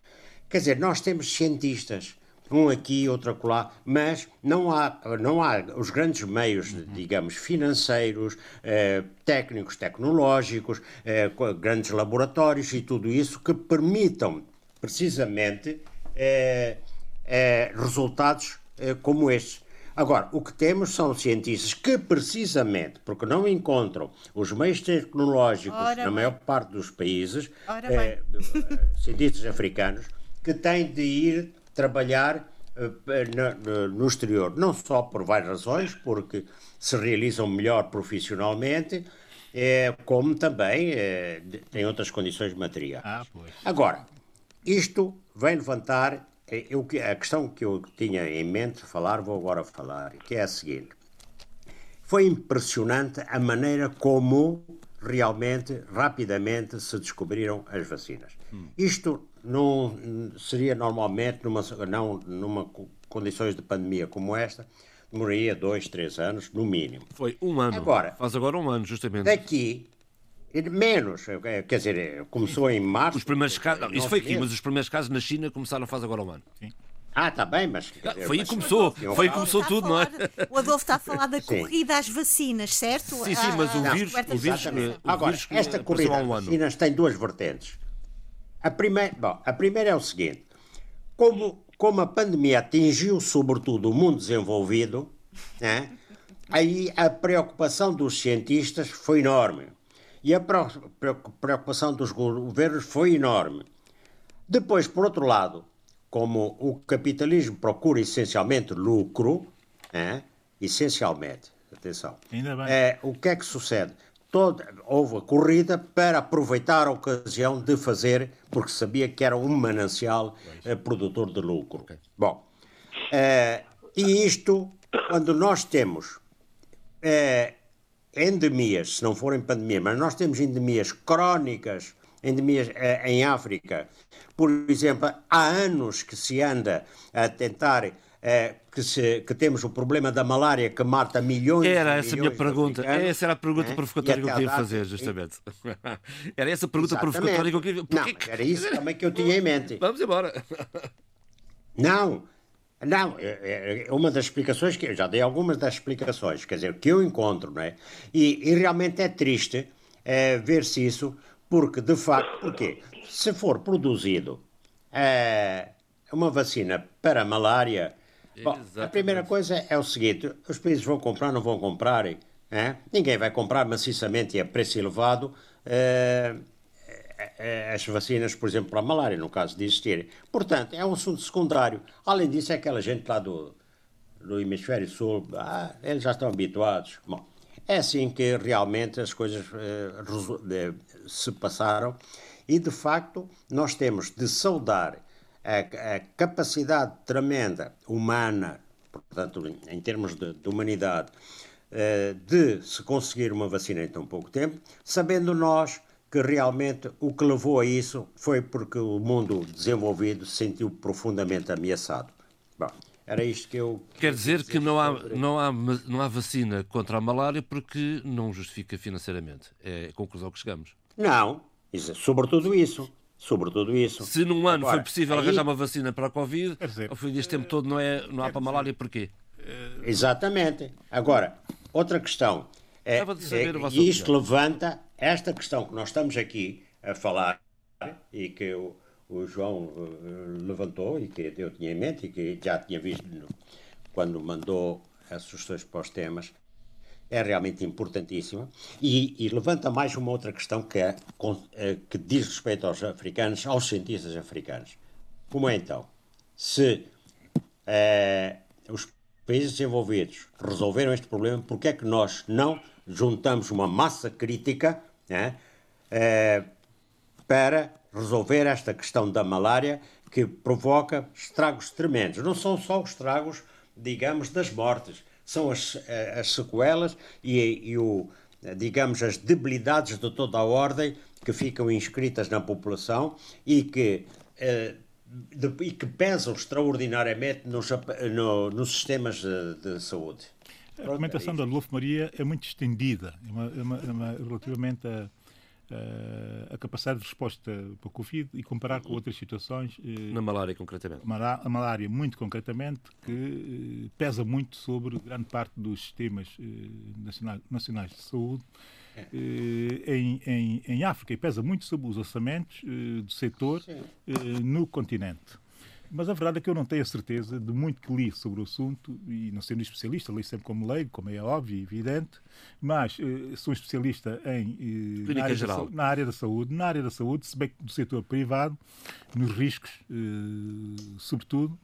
Quer dizer, nós temos cientistas, um aqui, outro acolá, mas não há, não há os grandes meios, digamos, financeiros, eh, técnicos, tecnológicos, eh, grandes laboratórios e tudo isso que permitam, precisamente, eh, eh, resultados eh, como estes. Agora, o que temos são cientistas que, precisamente, porque não encontram os meios tecnológicos Ora na bem. maior parte dos países, Ora eh, cientistas africanos, que têm de ir trabalhar eh, no, no exterior, não só por várias razões, porque se realizam melhor profissionalmente, eh, como também têm outras condições materiais. Ah, pois. Agora, isto vem levantar eh, eu que- a questão que eu tinha em mente falar, vou agora falar, que é a seguinte. Foi impressionante a maneira como realmente, rapidamente, se descobriram as vacinas. Isto não seria normalmente, numa, não numa co- condições de pandemia como esta, demoraria dois, três anos, no mínimo. Foi um ano. Agora. Faz agora um ano, justamente. Daqui, menos, eh, quer dizer, começou em março. Os primeiros casos. não, isso foi aqui, meses. mas os primeiros casos na China começaram faz agora um ano. Ah, está bem, mas. quer dizer, Foi aí que começou. Foi aí que começou tudo, não é? falar- O Adolfo está a falar da <laughs> Sim. corrida às vacinas, certo? Sim, sim, mas o Ah, vírus- o vírus- o Agora, vírus que esta corrida há um às ano. vacinas tem duas vertentes. A primeira, bom, a primeira é o seguinte: como, como a pandemia atingiu sobretudo o mundo desenvolvido, né, aí a preocupação dos cientistas foi enorme. E a preo- preo- preocupação dos governos foi enorme. Depois, por outro lado, como o capitalismo procura essencialmente lucro, né, essencialmente, atenção, Ainda bem. é, o que é que sucede? Toda, houve a corrida para aproveitar a ocasião de fazer, porque sabia que era um manancial eh, produtor de lucro. Bom, eh, e isto, quando nós temos eh, endemias, se não forem pandemia, mas nós temos endemias crónicas, endemias eh, em África. Por exemplo, há anos que se anda a tentar eh, que, se- que temos o problema da malária que mata milhões Era essa a minha pergunta. Essa era a pergunta né? provocatória que eu queria data- fazer, justamente. <laughs> Era essa a pergunta Exatamente. provocatória que eu queria. Não, mas que- era isso também que eu tinha em mente. Vamos embora. Não, não, é é uma das explicações que eu já dei algumas das explicações, quer dizer, que eu encontro, não é? E, e realmente é triste eh, ver-se isso, porque de facto, porque se for produzido eh, uma vacina para a malária, bom, a primeira coisa é o seguinte: os países vão comprar, não vão comprar, eh? ninguém vai comprar maciçamente e a preço elevado. Eh, eh, as vacinas, por exemplo, para a malária, no caso de existirem. Portanto, é um assunto secundário. Além disso, é aquela gente lá do, do hemisfério sul, ah, eles já estão habituados. Bom, é assim que realmente as coisas eh, se passaram e, de facto, nós temos de saudar a, a capacidade tremenda humana, portanto, em termos de, de humanidade, eh, de se conseguir uma vacina em tão pouco tempo, sabendo nós que realmente o que levou a isso foi porque o mundo desenvolvido se sentiu profundamente ameaçado. Bom, era isto que eu. Quer dizer que não há, não, há, não há vacina contra a malária porque não justifica financeiramente. É a conclusão que chegamos. Não, isso- sobretudo isso. Sobretudo isso. Se num ano Agora, foi possível aí- arranjar uma vacina para a Covid, dizer, ao fim deste tempo todo não, é, não há para a malária, porquê? Exatamente. Agora, outra questão. É, é, e isto levanta esta questão que nós estamos aqui a falar e que o, o João uh, levantou e que eu tinha em mente e que já tinha visto quando mandou as sugestões para os temas, é realmente importantíssima e, e, levanta mais uma outra questão que, é, é, que diz respeito aos africanos, aos cientistas africanos. Como é então? Se é, os países desenvolvidos resolveram este problema, por que é que nós não juntamos uma massa crítica né, é, para resolver esta questão da malária que provoca estragos tremendos? Não são só os estragos, digamos, das mortes, são as, eh, as sequelas e, e o, digamos, as debilidades de toda a ordem que ficam inscritas na população e que, eh, e que pesam extraordinariamente nos, no, nos sistemas de, de saúde. A argumentação da Adolfo Maria é muito estendida, é uma, é uma, é uma relativamente a a capacidade de resposta para o Covid e comparar com outras situações. Eh, Na malária, concretamente. A malária, muito concretamente, que eh, pesa muito sobre grande parte dos sistemas eh, nacionais, nacionais de saúde. Em, em, em África e pesa muito sobre os orçamentos do setor Sim. no continente. Mas a verdade é que eu não tenho a certeza de muito que li sobre o assunto, e não sendo especialista, li sempre como leigo, como é óbvio e evidente, mas uh, sou especialista em, uh, na, área. Da, na área da saúde, na área da saúde, se bem do setor privado, nos riscos, uh, sobretudo,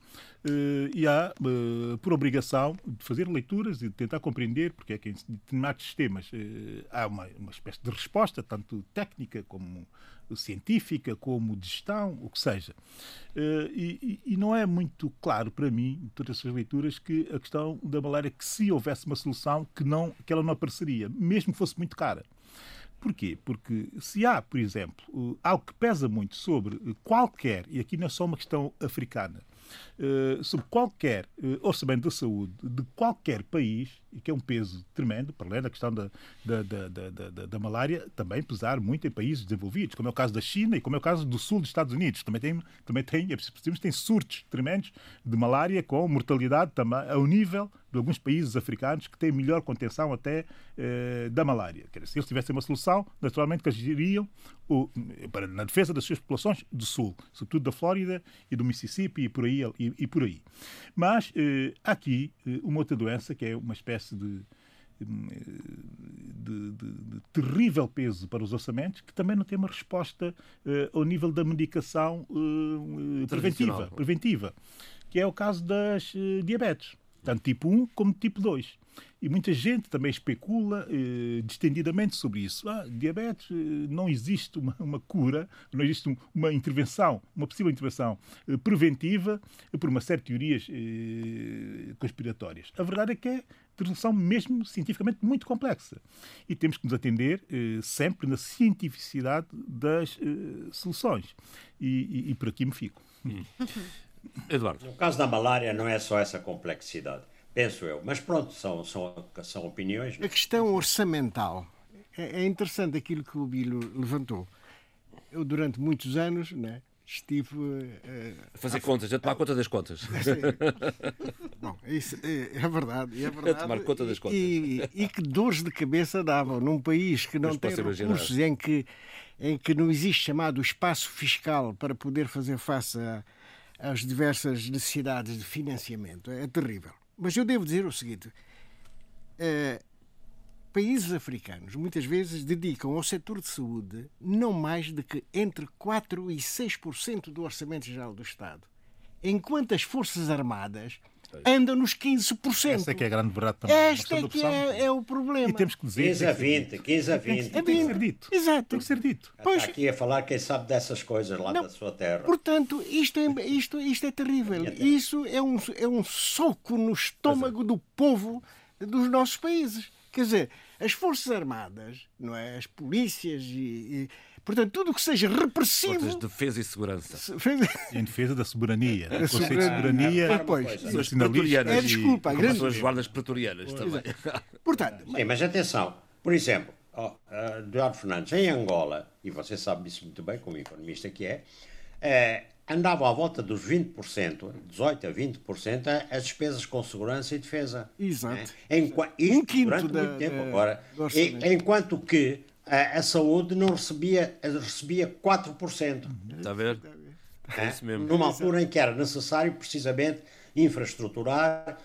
e há, por obrigação, de fazer leituras e de tentar compreender, porque é que em determinados sistemas há uma, uma espécie de resposta, tanto técnica como científica, como de gestão, o que seja. Uh, e, e, não é muito claro para mim, todas essas leituras, que a questão da malária, que se houvesse uma solução, que, não, que ela não apareceria, mesmo que fosse muito cara. Porquê? Porque se há, por exemplo, algo que pesa muito sobre qualquer, e aqui não é só uma questão africana, eh, sobre qualquer orçamento da saúde de qualquer país, e que é um peso tremendo, para além da questão da, da, da, da, malária, também pesar muito em países desenvolvidos, como é o caso da China e como é o caso do sul dos Estados Unidos. Também tem, também tem, é tem surtos tremendos de malária com mortalidade também ao nível de alguns países africanos que têm melhor contenção até eh, da malária. Quer dizer, se eles tivessem uma solução, naturalmente que agiriam o, para, na defesa das suas populações do Sul, sobretudo da Flórida e do Mississippi e por aí. E, e por aí. Mas eh, aqui eh, uma outra doença que é uma espécie de, de, de, de, terrível peso para os orçamentos, que também não tem uma resposta uh, ao nível da medicação uh, preventiva, preventiva, que é o caso das uh, diabetes tanto tipo 1 como tipo 2. E muita gente também especula eh, distendidamente sobre isso. Ah, diabetes, eh, não existe uma, uma, cura, não existe um, uma intervenção, uma possível intervenção eh, preventiva por uma série de teorias conspiratórias. A verdade é que é resolução mesmo cientificamente muito complexa. E temos que nos atender eh, sempre na cientificidade das eh, soluções. E, e, e por aqui me fico. Hum. Eduardo. No caso da malária não é só essa complexidade, penso eu. Mas pronto, são, são, são opiniões. A questão orçamental. É, é interessante aquilo que o Bilo levantou. Eu, durante muitos anos, né, estive uh, a fazer a, contas, a tomar conta das contas. <laughs> Bom, isso é, é, verdade, é <laughs> verdade. A tomar conta das contas. E, e, que dores de cabeça davam num país que não tem recursos, em que, em que não existe chamado espaço fiscal para poder fazer face a, às diversas necessidades de financiamento. É terrível. Mas eu devo dizer o seguinte: eh, países africanos muitas vezes dedicam ao setor de saúde não mais de que entre 4% e 6% do orçamento geral do Estado, enquanto as Forças Armadas anda nos 15%. Essa é que é a grande verdade também. Esta é que é, é, o problema. E temos que dizer. 15 a 20, 15 a 20. Tem, tem que ser dito. Exato. Tem que ser dito. Pois, Está aqui a falar quem sabe dessas coisas lá não, da sua terra. Portanto, isto é, isto, isto é terrível. Isso é um, é um soco no estômago do povo dos nossos países. Quer dizer, as Forças Armadas, não é? as polícias e, e Portanto, tudo o que seja repressivo. Forças de defesa e segurança. <laughs> Em defesa da soberania. O conceito de soberania. É, pois, as pretorianas. É, desculpa, e, grande... as guardas pretorianas também. <laughs> Portanto, Sim, mas atenção. Por exemplo, oh, uh, Eduardo Fernandes, em Angola, e você sabe isso muito bem, como economista que é, é andavam à volta dos 20%, 18% a 20%, as despesas com segurança e defesa. Exato. É? Enqu um quinto durante da, muito tempo. Agora, enquanto que a, a saúde não recebia, recebia 4%. Está a ver? É isso mesmo. Numa altura em que era necessário, precisamente, infraestruturar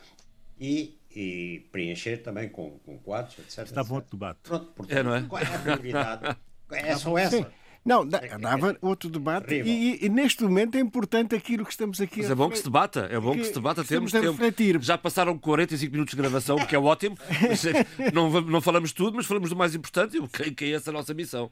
e, e preencher também com, com quadros, etc. Está bom etc. debate. Pronto, portanto, É, não é? qual é a prioridade? <laughs> É só essa. Não, dá- dava outro debate e, e- e neste momento é importante aquilo que estamos aqui Mas a é bom que se debata, é bom que se debata. Temos tempo. refletir. Já passaram 45 minutos de gravação, o que é ótimo. Eh, Não, não falamos tudo, mas falamos do mais importante, e que que é essa a nossa missão.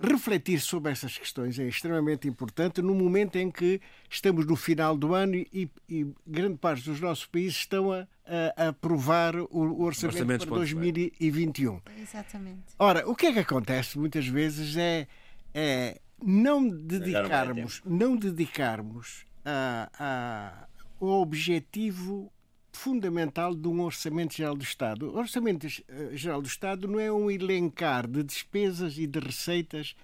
refletir sobre essas questões é extremamente importante no momento em que estamos no final do ano e, e grande parte dos nossos países estão a, a- a aprovar o, o orçamento para para o ano que vem. 2021. Exatamente. Ora, o que é que acontece muitas vezes é, é não dedicarmos, não dedicarmos a, a, o objetivo fundamental de um Orçamento Geral do Estado. O Orçamento eh, Geral do Estado não é um elencar de despesas e de receitas,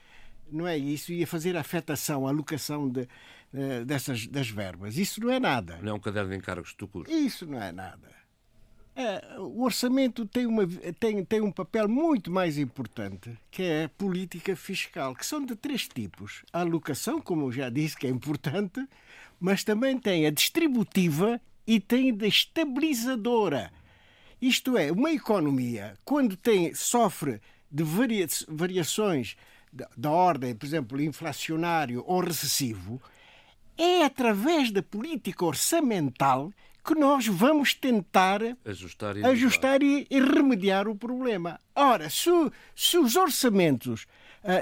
não é isso, e a fazer a afetação, a alocação de, eh, dessas, das verbas. Isso não é nada. Não é um caderno de encargos do curso. Isso não é nada. É, o orçamento tem, uma, tem, tem um papel muito mais importante, que é a política fiscal, que são de três tipos. A alocação, como eu já disse, que é importante, mas também tem a distributiva e tem a estabilizadora. Isto é, uma economia, quando tem, sofre de varia- variações da, da ordem, por exemplo, inflacionário ou recessivo, é através da política orçamental que nós vamos tentar Ajustar e ajustar e, e remediar o problema. Ora, se, se os orçamentos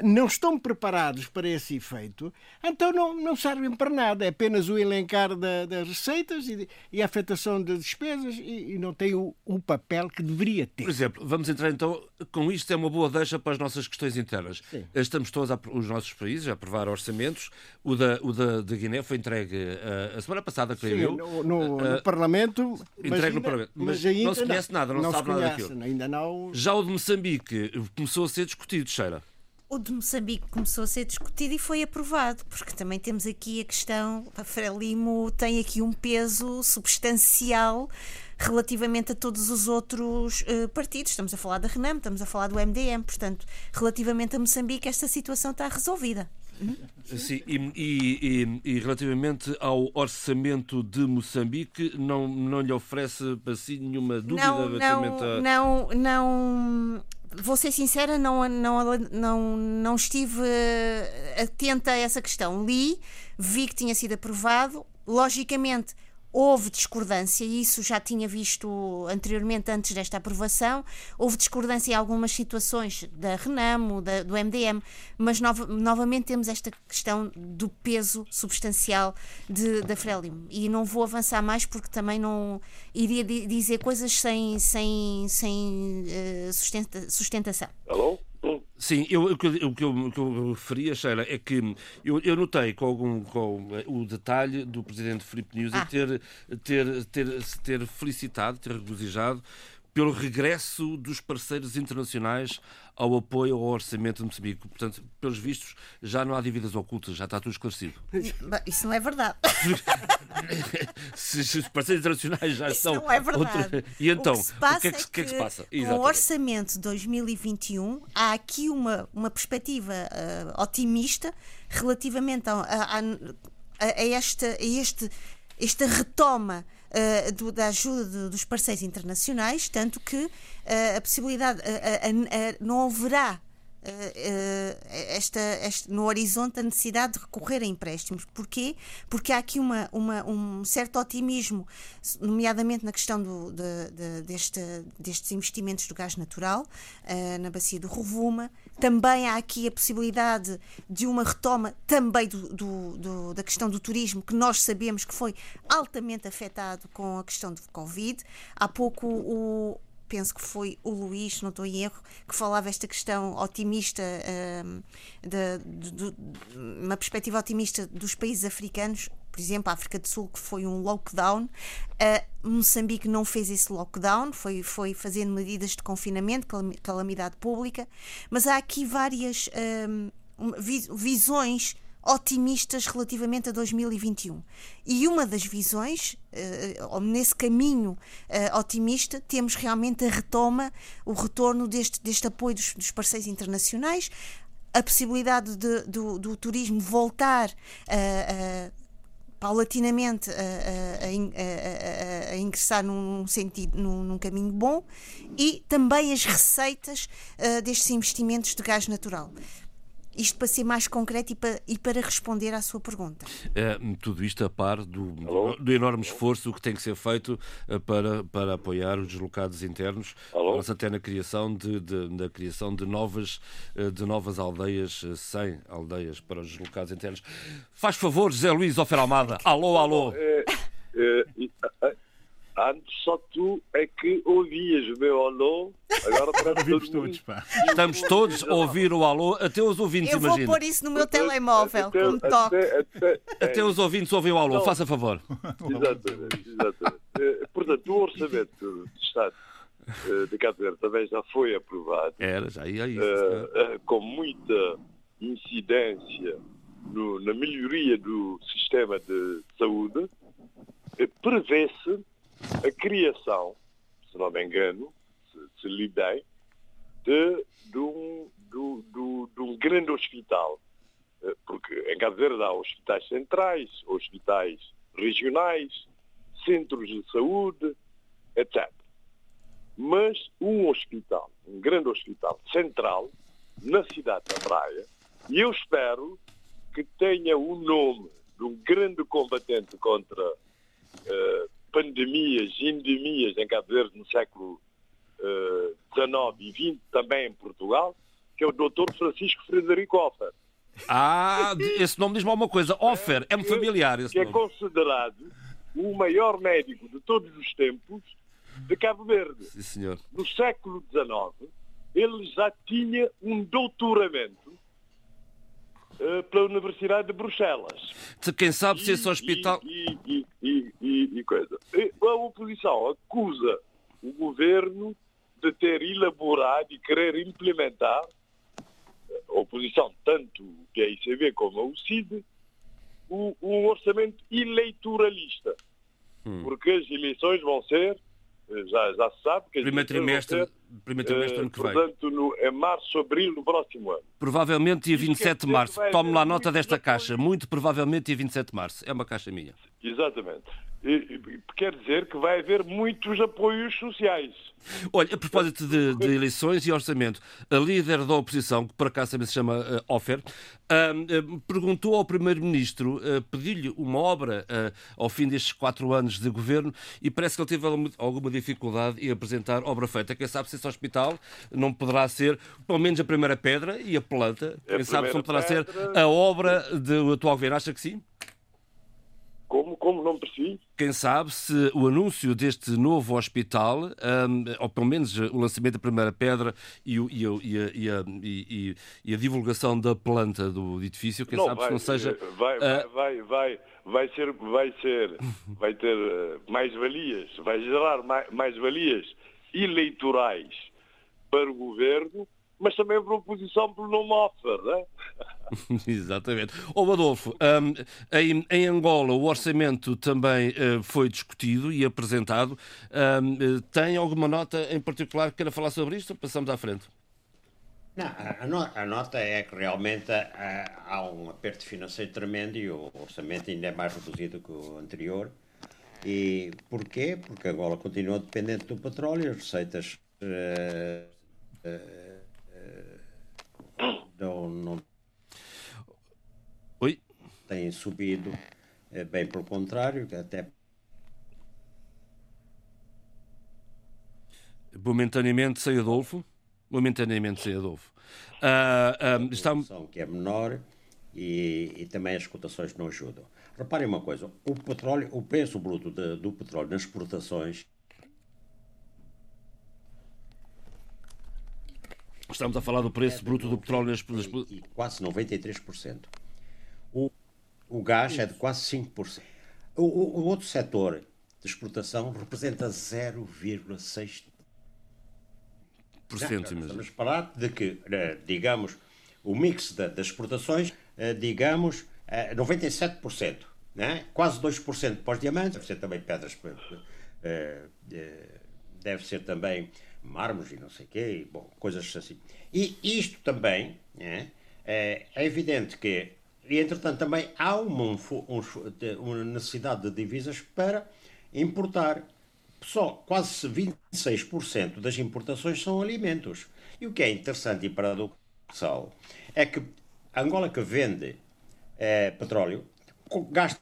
não estão preparados para esse efeito, então não, não servem para nada. É apenas o elencar da- das receitas e, e a afetação das despesas e, e não tem o, o papel que deveria ter. Por exemplo, vamos entrar então, com isto é uma boa deixa para as nossas questões internas. Sim. Estamos todos, a, os nossos países, a aprovar orçamentos. O da, o da, da Guiné foi entregue eh, a semana passada, creio Sim, eu. no, no- no Parlamento. entregue no Parlamento. Mas Mas ainda não se conhece nada, não se sabe se nada conhece, daquilo. Ainda não. Já o de Moçambique começou a ser discutido, Cheira. O de Moçambique começou a ser discutido e foi aprovado, porque também temos aqui a questão, a Frelimo tem aqui um peso substancial relativamente a todos os outros eh, partidos. Estamos a falar da Renam, estamos a falar do MDM, portanto, relativamente a Moçambique, esta situação está resolvida. Sim, e, e- e- relativamente ao orçamento de Moçambique, não, não lhe oferece assim nenhuma dúvida não, não, a. não, não. Vou ser sincera, não, não, não, não estive eh, atenta a essa questão. Li, vi que tinha sido aprovado. Logicamente, houve discordância, e isso já tinha visto anteriormente, antes desta aprovação. Houve discordância em algumas situações da Renamo, da, do MDM, mas nova- novamente temos esta questão do peso substancial de, da Frelimo. E não vou avançar mais porque também não iria di- dizer coisas sem, sem, sem eh, sustenta- sustentação. Alô? Sim, eu, o, que, eu- o que eu, o que eu referia, Sheila, é que eu, eu notei com, algum, com o detalhe do presidente Filipe News Ah. ter, ter, ter, ter felicitado, ter regozijado pelo regresso dos parceiros internacionais ao apoio ao orçamento de Moçambique. Portanto, pelos vistos, já não há dívidas ocultas, já está tudo esclarecido. Isso não é verdade. <laughs> Se os parceiros internacionais já Isso estão. não é verdade. outra- E então, o que se passa que é que, que é que se passa? Com o orçamento de 2021, há aqui uma, uma perspectiva ah, otimista relativamente a, a- a- a esta, a este, esta retoma ah, do- da ajuda de- dos parceiros internacionais, tanto que ah, a possibilidade, ah, não haverá eh, eh, esta, este- no horizonte a necessidade de recorrer a empréstimos. Porquê? Porque há aqui uma, uma- um certo otimismo, nomeadamente na questão do, de- de- deste, destes investimentos do gás natural eh, na bacia do Rovuma. Também há aqui a possibilidade de uma retoma também do- do- do- da questão do turismo, que nós sabemos que foi altamente afetado com a questão do Covid. Há pouco o, penso que foi o Luís, não estou em erro, que falava esta questão otimista, hum, da- do- do- uma perspectiva otimista dos países africanos, por exemplo, a África do Sul, que foi um lockdown. Moçambique não fez esse lockdown, foi, foi fazendo medidas de confinamento, calam- calamidade pública, mas há aqui várias hum, um, vi- visões otimistas relativamente a 2021. E uma das visões, ou nesse caminho eh, otimista, temos realmente a retoma, o retorno deste, deste apoio dos, dos parceiros internacionais. a possibilidade de, do, do turismo voltar a paulatinamente a, a, a, a, ingressar num sentido, num, num, caminho bom e também as receitas uh, destes investimentos de gás natural. Isto para ser mais concreto e para, e para responder à sua pergunta. É, tudo isto a par do, do, enorme esforço que tem que ser feito eh, para, para apoiar os deslocados internos, até na criação de, de, na criação de novas, eh, de novas aldeias, 100 eh, aldeias para os deslocados internos. Faz favor, José Luís Ofer Almada. Alô, alô. É, é, Antes só tu é que ouvias o meu alô, agora para Ouvimos todos, pá. Estamos todos a ouvir o alô, até os ouvintes, Eu vou imagina. pôr isso no meu telemóvel, até, como toque. Até, até, até, os ouvintes ouvem o alô, Não. faça favor. <laughs> Exatamente, exatamente. Eh, portanto, o orçamento de Estado eh, de Cabo Verde também já foi aprovado. Era, já ia isso. Uh, uh, com muita incidência no, na melhoria do sistema de saúde, prevê-se a criação, se não me engano, se, se li bem, de, de, um, de, de, de um grande hospital. Eh, porque em Cabo Verde há hospitais centrais, hospitais regionais, centros de saúde, etc. Mas um hospital, um grande hospital central, na cidade da Praia, e eu espero que tenha o nome de um grande combatente contra uh, pandemias e endemias em Cabo Verde no século XIX uh, e XX, também em Portugal, que é o Dr. Francisco Frederico Offer. Ah, esse nome diz-me alguma coisa. Offer, é-me familiar esse que é nome. é considerado o maior médico de todos os tempos de Cabo Verde. Sim, senhor. No século XIX, ele já tinha um doutoramento pela Universidade de Bruxelas. Quem sabe se esse hospital... E, e, e, e, coisa. A oposição acusa o governo de ter elaborado e querer implementar, a oposição, tanto que a ICB como a UCID, um orçamento eleitoralista. Hum. Porque as eleições vão ser já, já se sabe que primeiro trimestre, ser, primeiro trimestre ano que vem. Portanto, no, é março, abril do próximo ano. Provavelmente dia 27 de março. Tome lá nota desta caixa. Muito provavelmente dia 27 de março. É uma caixa minha. Exatamente. Quer dizer que vai haver muitos apoios sociais. Olha, a propósito de, de, eleições e orçamento, a líder da oposição, que por acaso também se chama uh, Offer, uh, uh, perguntou ao Primeiro-Ministro, pediu-lhe uma obra ao fim destes quatro anos de governo e parece que ele teve alguma dificuldade em apresentar obra feita. Quem sabe se esse hospital não poderá ser, pelo menos, a primeira pedra e a planta. Quem sabe se não poderá pedra... ser a obra do atual governo. Acha que sim? Como, como não percebi? Quem sabe se o anúncio deste novo hospital, um, ou pelo menos o lançamento da primeira pedra e, o, e, a, e, a, e, e a, divulgação da planta do edifício, quem não, sabe vai, se não seja. Vai, uh... vai, vai, vai, ser, vai ser, <laughs> vai ter uh, mais valias, vai gerar mais, mais valias eleitorais para o governo mas também por oposição pelo nome offer, não é? <laughs> Exatamente. Ô Adolfo, um, em, em, Angola o orçamento também uh, foi discutido e apresentado. Um, tem alguma nota em particular que queira falar sobre isto? Passamos à frente. Não, a, no, a, nota é que realmente há, há um aperto financeiro tremendo e o orçamento ainda é mais reduzido que o anterior. E porquê? Porque Angola continua dependente do petróleo, as receitas uh, uh, não, não Oi? têm subido, é, bem pelo contrário, até momentaneamente sem Adolfo. Momentaneamente sem Adolfo. Uh, uh, está... que é menor e, e, também as cotações não ajudam. Reparem uma coisa, o petróleo, o preço bruto de, do petróleo nas exportações Estamos a falar do preço é bruto do petróleo nas... E quase 93%. O, o gás é de quase 5%. O, o, o outro setor de exportação representa 0,6%. Estamos a falar de que, eh, digamos, o mix das exportações, eh, digamos, 97%, eh, né? quase 2% para os diamantes, deve ser também pedras, deve ser também mármores e não sei o quê, bom, coisas assim. E isto também, né, é, é evidente que, entretanto, também há uma, um, uma necessidade de divisas para importar. Só quase 26% das importações são alimentos. E o que é interessante e paradoxal é que Angola que vende é, petróleo gasta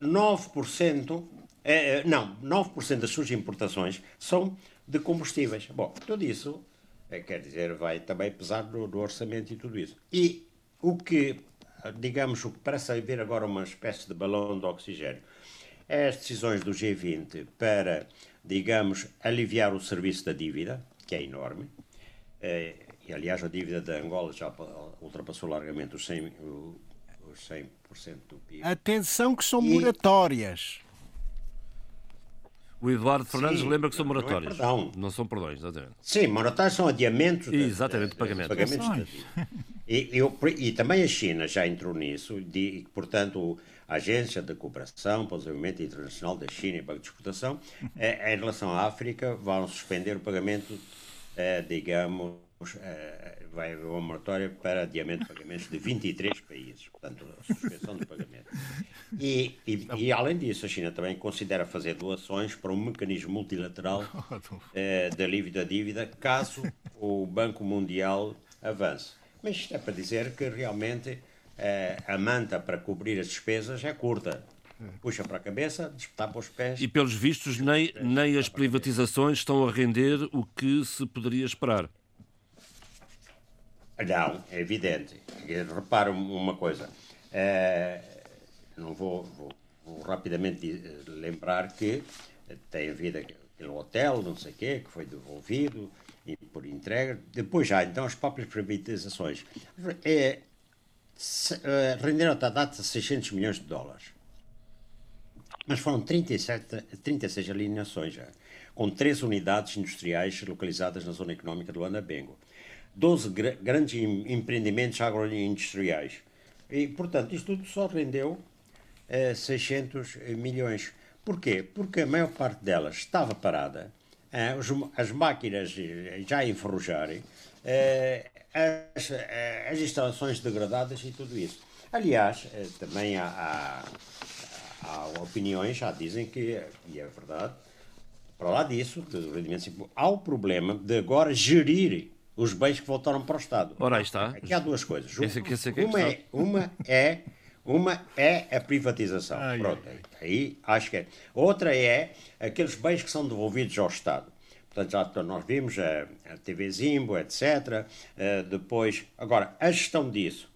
9%, é, é, não, 9% das suas importações são de combustíveis. Bom, tudo isso é, quer dizer, vai também pesar no, no, orçamento e tudo isso. E o que, digamos, o que parece haver agora uma espécie de balão de oxigênio é as decisões do G20 para, digamos, aliviar o serviço da dívida, que é enorme. É, e, aliás, a dívida da Angola já ultrapassou largamente os 100%, os 100 do PIB. Atenção que são e... moratórias. O Eduardo Fernandes Sim, lembra que são moratórios. Não, é não são perdões, exatamente. Sim, moratórios são adiamentos. De, exatamente, de, pagamento. pagamentos e, eu, e também a China já entrou nisso, de, portanto, a Agência de Cooperação para o Desenvolvimento Internacional da China e Banco de Exportação, é, em relação à África, vão suspender o pagamento, é, digamos, é, vai haver uma moratória para adiamento de pagamentos de 23 países, portanto, a suspensão do pagamento. E, e, e, além disso, a China também considera fazer doações para um mecanismo multilateral <laughs> eh, de alívio da dívida, caso o Banco Mundial avance. Mas isto é para dizer que realmente eh, a manta para cobrir as despesas é curta. Puxa para a cabeça, despetar para os pés. E pelos vistos, nem, nem as privatizações estão a render o que se poderia esperar. Não, é evidente. Repara uma coisa. É, não vou, vou, vou, rapidamente lembrar que tem havido aquele hotel, não sei o quê, que foi devolvido e por entrega. Depois já, então, as próprias privatizações. É, é, renderam até a data 600 milhões de dólares. Mas foram 37, 36 alineações já, com três unidades industriais localizadas na zona económica do Anabengo. 12 gr grandes empreendimentos agroindustriais. E, portanto, isto tudo só rendeu eh, 600 milhões. Porquê? Porque a maior parte delas estava parada, eh, os, as máquinas já a enferrujarem, eh, as, eh, as, instalações degradadas e tudo isso. Aliás, eh, também há, há, há, opiniões, já dizem que, e é verdade, para lá disso, há o problema de agora gerir os bens que voltaram para o Estado. Ora, aí está. Aqui há duas coisas. Esse aqui, esse aqui é uma, é, uma, é, uma é a privatização. Ai, Pronto, ai. aí acho que é. Outra é aqueles bens que são devolvidos ao Estado. Portanto, já nós vimos a, a TV Zimbo, etc. Uh, depois, agora, a gestão disso.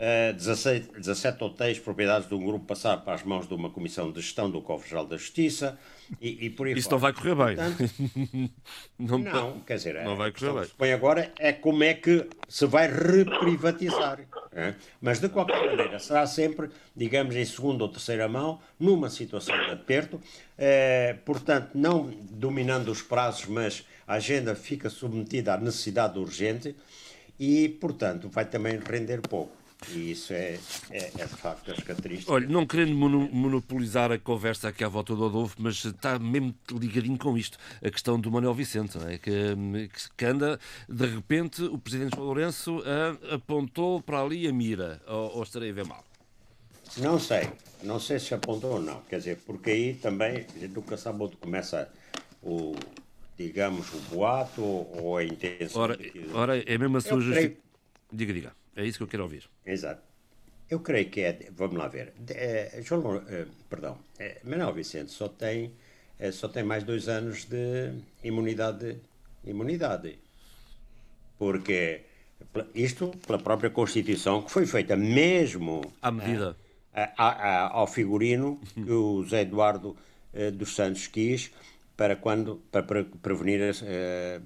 Uh, 17, 17 hotéis propriedades de um grupo passar para as mãos de uma comissão de gestão do Cofre Geral da Justiça. E, e por Isso fora. não vai correr bem. Portanto, <laughs> não, não, quer dizer, não vai correr bem. põe agora é como é que se vai reprivatizar. É? Mas de qualquer maneira, será sempre, digamos, em segunda ou terceira mão, numa situação de aperto, é, portanto, não dominando os prazos, mas a agenda fica submetida à necessidade urgente e, portanto, vai também render pouco. E isso é, é, é, de facto as características. Olha, não querendo monopolizar a conversa aqui à volta do Adolfo, mas está mesmo ligadinho com isto, a questão do Manuel Vicente, é? que, que, anda, de repente, o Presidente João Lourenço a, apontou para ali a mira, ou, ou estarei a ver mal? Não sei, não sei se apontou ou não, quer dizer, porque aí também a gente nunca sabe onde começa o, digamos, o boato ou a intenção. Ora, ora é mesmo a sua justificação. Diga, diga. É isso que eu quero ouvir. Exato. Eu creio que é. Vamos lá ver. É, João, é, perdão. É, Manuel Vicente só tem, é, só tem mais dois anos de imunidade. Imunidade. Porque isto pela própria Constituição, que foi feita mesmo. À medida. A, a, a, ao figurino que o Zé Eduardo eh, dos Santos quis para quando para prevenir, eh,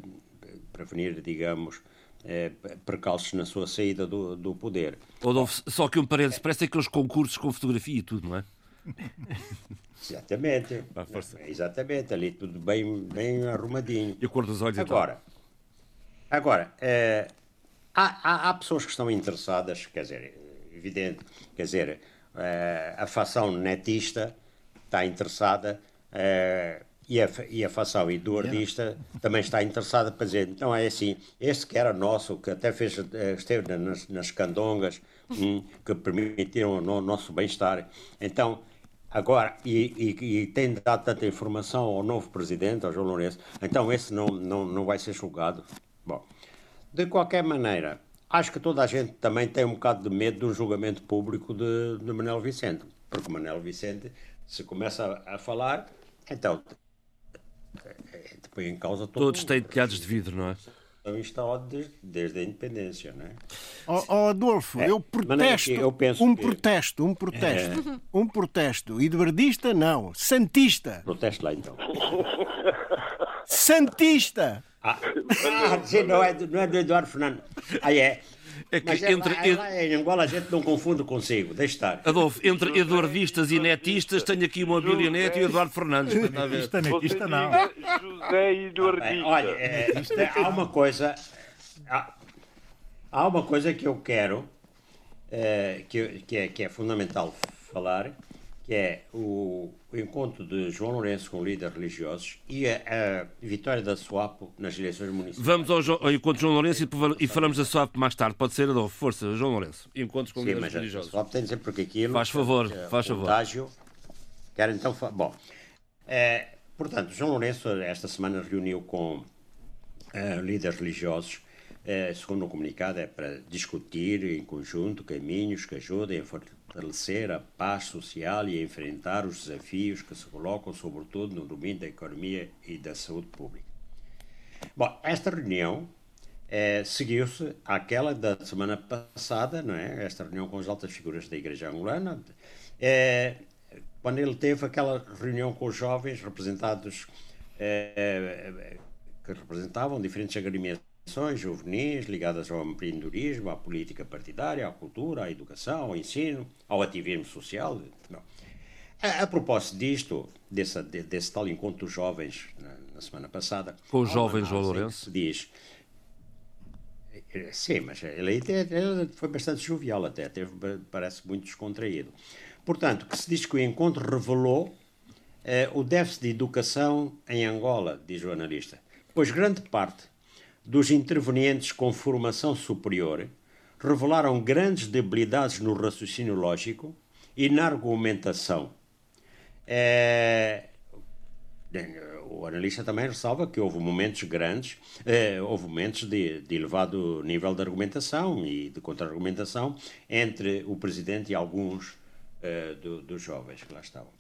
prevenir digamos, é, percalços na sua saída do, do poder. Rodolfo, só que um parênteses, parece aqueles concursos com fotografia e tudo, não é? <laughs> Exatamente. Exatamente, ali tudo bem, bem arrumadinho. E a cor dos olhos Agora, agora é, há, há, há, pessoas que estão interessadas, quer dizer, evidente, quer dizer, é, a facção netista está interessada é, e a, e a facção eduardista também está interessada para dizer, então é assim, este que era nosso, que até fez, eh, esteve nas, nas candongas, hum, que permitiram o nosso bem-estar, então Agora, e, e, e, tem dado tanta informação ao novo presidente, ao João Lourenço, então esse não, não, não vai ser julgado. Bom, de qualquer maneira, acho que toda a gente também tem um bocado de medo de um julgamento público de, de Manuel Vicente, porque Manuel Vicente, se começa a, a falar, então põe em causa todo Todos têm telhados de vidro, não é? Estão instalados desde, desde a independência, não é? Oh, oh Adolfo, é, eu protesto, eu penso um que... protesto, um protesto, é... <laughs> um protesto. Eduardista, não. Santista. Protesto lá então. Santista. Ah, <laughs> ah não, é, não é do Eduardo Fernando. Ah, é. É que Mas é entre. Lá, é lá em Angola a gente não confunde consigo, deixa estar. Adolfo, entre eduardistas e netistas, tenho aqui uma Bíblia Neto e o Eduardo Fernandes. Netista, netista não. José Eduardista. Olha, é, há uma coisa. Há, há, uma coisa que eu quero, é, que, que, é, que é fundamental falar, que é o, o, encontro de João Lourenço com líderes religiosos e a, a vitória da SWAPO nas eleições municipais. Vamos ao, ao encontro de João Lourenço e, e falamos da SWAPO mais tarde. Pode ser, Adolfo. Força, João Lourenço. Encontros com Sim, líderes mas religiosos. A SWAPO tem de dizer porque aquilo... Faz favor, é, faz favor. Quero então... Bom, é, portanto, João Lourenço esta semana reuniu com é, líderes religiosos é, segundo o comunicado, é para discutir em conjunto caminhos que ajudem a fortalecer a paz social e a enfrentar os desafios que se colocam, sobretudo, no domínio da economia e da saúde pública. Bom, esta reunião é, seguiu-se àquela da semana passada, não é? Esta reunião com as altas figuras da Igreja Angolana, é, quando ele teve aquela reunião com os jovens representados é, que representavam diferentes agremiações juvenis ligadas ao empreendedorismo, à política partidária, à cultura, à educação, ao ensino, ao ativismo social. Não. A, a propósito disto, desse, desse tal encontro dos jovens na, na semana passada. Com os jovens, João Lourenço? Diz. Sim, mas ele, ele foi bastante jovial até, teve, parece muito descontraído. Portanto, que se diz que o encontro revelou eh, o déficit de educação em Angola, diz o analista, pois grande parte dos intervenientes com formação superior revelaram grandes debilidades no raciocínio lógico e na argumentação. É... O analista também ressalva que houve momentos grandes, eh, houve momentos de, de, elevado nível de argumentação e de contra-argumentação entre o presidente e alguns eh, do, dos jovens que lá estavam.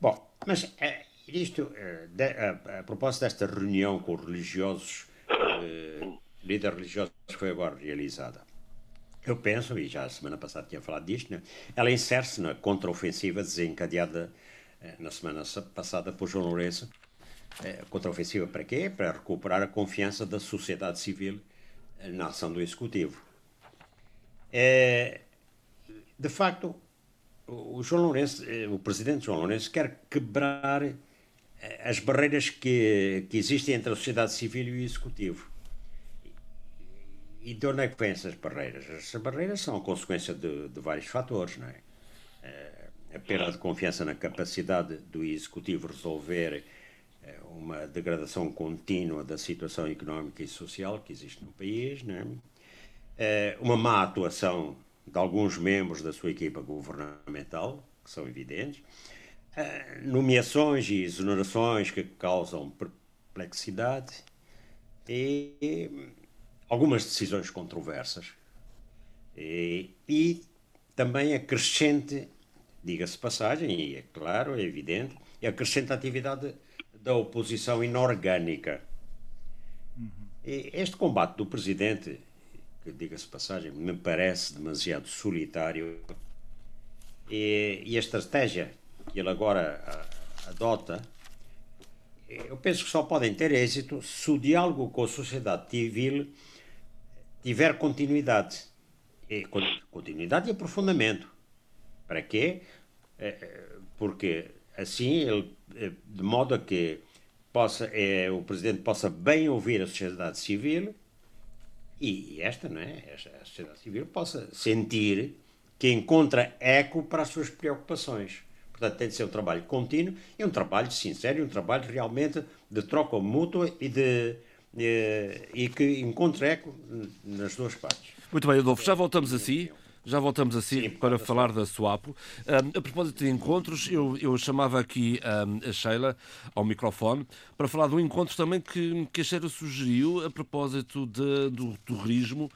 Bom, mas eh, isto, de, a, a propósito desta reunião com os religiosos eh, líder religioso que foi agora realizada. Eu penso, e já a semana passada tinha falado disto, né? ela insere-se na contraofensiva desencadeada eh, na semana passada por João Lourenço. Eh, contraofensiva para quê? Para recuperar a confiança da sociedade civil eh, na ação do Executivo. É, de facto, o João Lourenço, eh, o presidente João Lourenço quer quebrar eh, as barreiras que, que existem entre a sociedade civil e o Executivo. E de onde é que vêm essas barreiras? Essas barreiras são a consequência de, de vários fatores, não é? Eh, a perda de confiança na capacidade do Executivo resolver eh, uma degradação contínua da situação económica e social que existe no país, não é? Eh, uma má atuação de alguns membros da sua equipa governamental, que são evidentes, nomeações e exonerações que causam perplexidade e algumas decisões controversas e, e também a crescente, diga-se passagem, e é claro, é evidente, a crescente atividade da oposição inorgânica. Uhum. este combate do presidente, que diga-se passagem, me parece demasiado solitário, e, e a estratégia que ele agora adota eu penso que só podem ter êxito se o diálogo com a sociedade civil tiver continuidade. E, continuidade e aprofundamento. Para quê? É, é, porque assim, ele, é, de modo a que possa, é, o Presidente possa bem ouvir a sociedade civil e esta, não é? a sociedade civil possa sentir que encontra eco para as suas preocupações. Portanto, tem de ser um trabalho contínuo e um trabalho sincero e um trabalho realmente de troca mútua e, de, e, e que encontre eco nas duas partes. Muito bem, Adolfo, já voltamos a si. Já voltamos assim Sim, para falar da SWAPO. Um, a propósito de encontros, eu, eu chamava aqui um, a Sheila ao microfone para falar de um encontro também que, que a Sheila sugeriu a propósito de, do turismo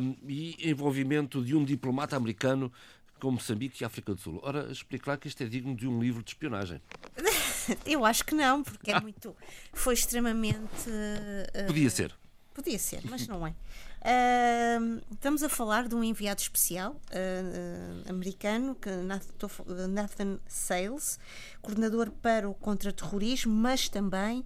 um, e envolvimento de um diplomata americano com Moçambique e África do Sul. Ora, explicar que isto é digno de um livro de espionagem. <laughs> Eu acho que não, porque é muito. Foi extremamente. Uh, Podia ser. Podia ser, mas não é. Uh, estamos a falar de um enviado especial uh, americano, que Nathan Sales, coordenador para o contra-terrorismo, mas também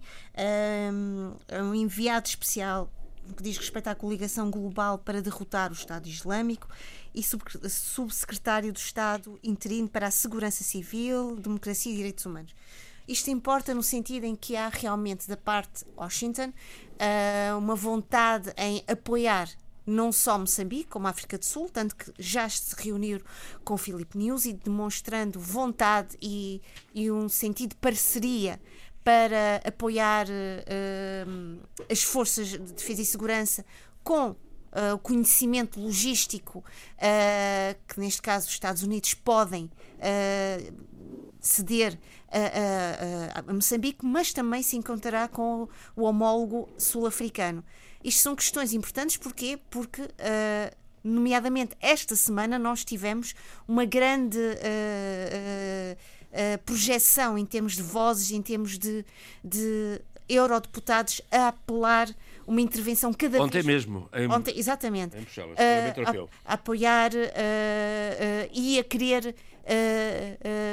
um enviado especial no que diz respeito à coligação global para derrotar o Estado Islâmico e subsecretário do Estado interino para a Segurança Civil, Democracia e Direitos Humanos. Isto importa no sentido em que há realmente da parte Washington uh, uma vontade em apoiar não só Moçambique, como a África do Sul, tanto que já se reuniram com Filipe News e demonstrando vontade e, e um sentido de parceria para apoiar uh, as forças de defesa e segurança com uh, o conhecimento logístico uh, que, neste caso, os Estados Unidos podem ceder a, a, a, Moçambique, mas também se encontrará com o homólogo sul-africano. Isto são questões importantes, porquê? Porque, nomeadamente, esta semana nós tivemos uma grande. Uh, uh, projeção em termos de vozes, em termos de, de eurodeputados a apelar uma intervenção cada Ontem vez... mesmo. Em... Ontem, exatamente. Em Bruxelas, uh, a, a, apoiar uh, uh, e a querer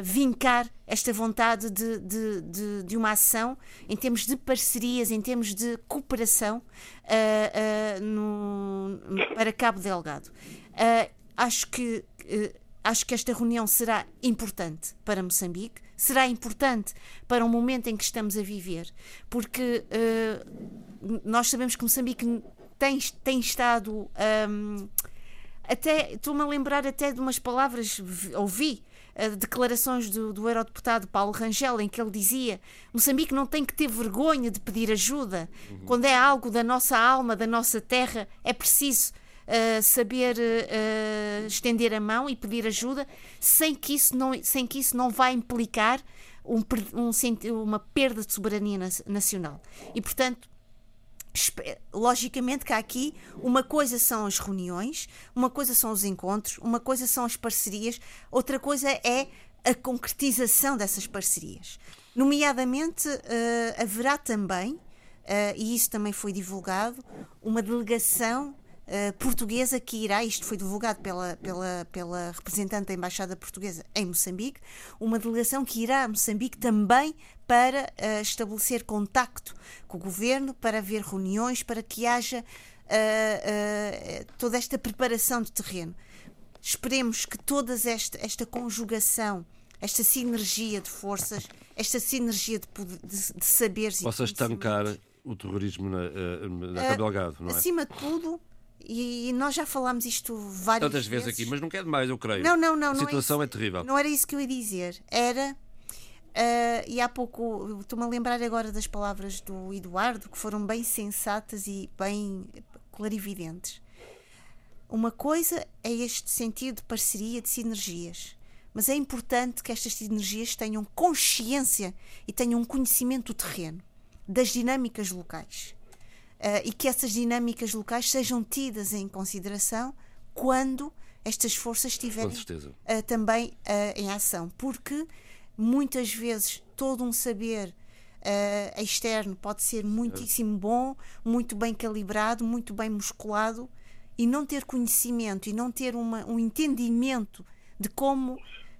vincar esta vontade de, de, de, de, uma ação em termos de parcerias, em termos de cooperação no, para Cabo Delgado. acho que acho que esta reunião será importante para Moçambique, será importante para o momento em que estamos a viver, porque uh, nós sabemos que Moçambique tem, tem estado. Um, até estou-me a lembrar até de umas palavras, ouvi uh, declarações do, do eurodeputado Paulo Rangel, em que ele dizia: Moçambique não tem que ter vergonha de pedir ajuda. Uhum. Quando é algo da nossa alma, da nossa terra, é preciso uh, saber uh, estender a mão e pedir ajuda sem que isso não, sem que isso não vá implicar um, um, uma perda de soberania nacional. E, portanto, logicamente que há aqui uma coisa são as reuniões, uma coisa são os encontros, uma coisa são as parcerias, outra coisa é a concretização dessas parcerias. Nomeadamente, uh, haverá também, uh, e isso também foi divulgado, uma delegação uh, portuguesa que irá, isto foi divulgado pela, pela, pela representante da Embaixada Portuguesa em Moçambique, uma delegação que irá a Moçambique também para uh, estabelecer contacto com o governo, para haver reuniões, para que haja uh, toda esta preparação de terreno. Esperemos que toda esta, esta conjugação, esta sinergia de forças, esta sinergia de, de, de saberes possa estancar o terrorismo na, na Cabo Delgado, não é? Acima de tudo, e nós já falámos isto várias Outras vezes. vezes aqui, mas não quer demais, eu creio. Não, não, não. A situação não é, é, terrível. Não era isso que eu ia dizer. Era. Uh, e há pouco, estou-me a lembrar agora das palavras do Eduardo, que foram bem sensatas e bem clarividentes. Uma coisa é este sentido de parceria, de sinergias. Mas é importante que estas sinergias tenham consciência e tenham um conhecimento do terreno, das dinâmicas locais e que essas dinâmicas locais sejam tidas em consideração quando estas forças estiverem uh, também uh, em ação, porque muitas vezes todo um saber externo pode ser muitíssimo bom, muito bem calibrado, muito bem musculado e não ter conhecimento e não ter uma, um entendimento de como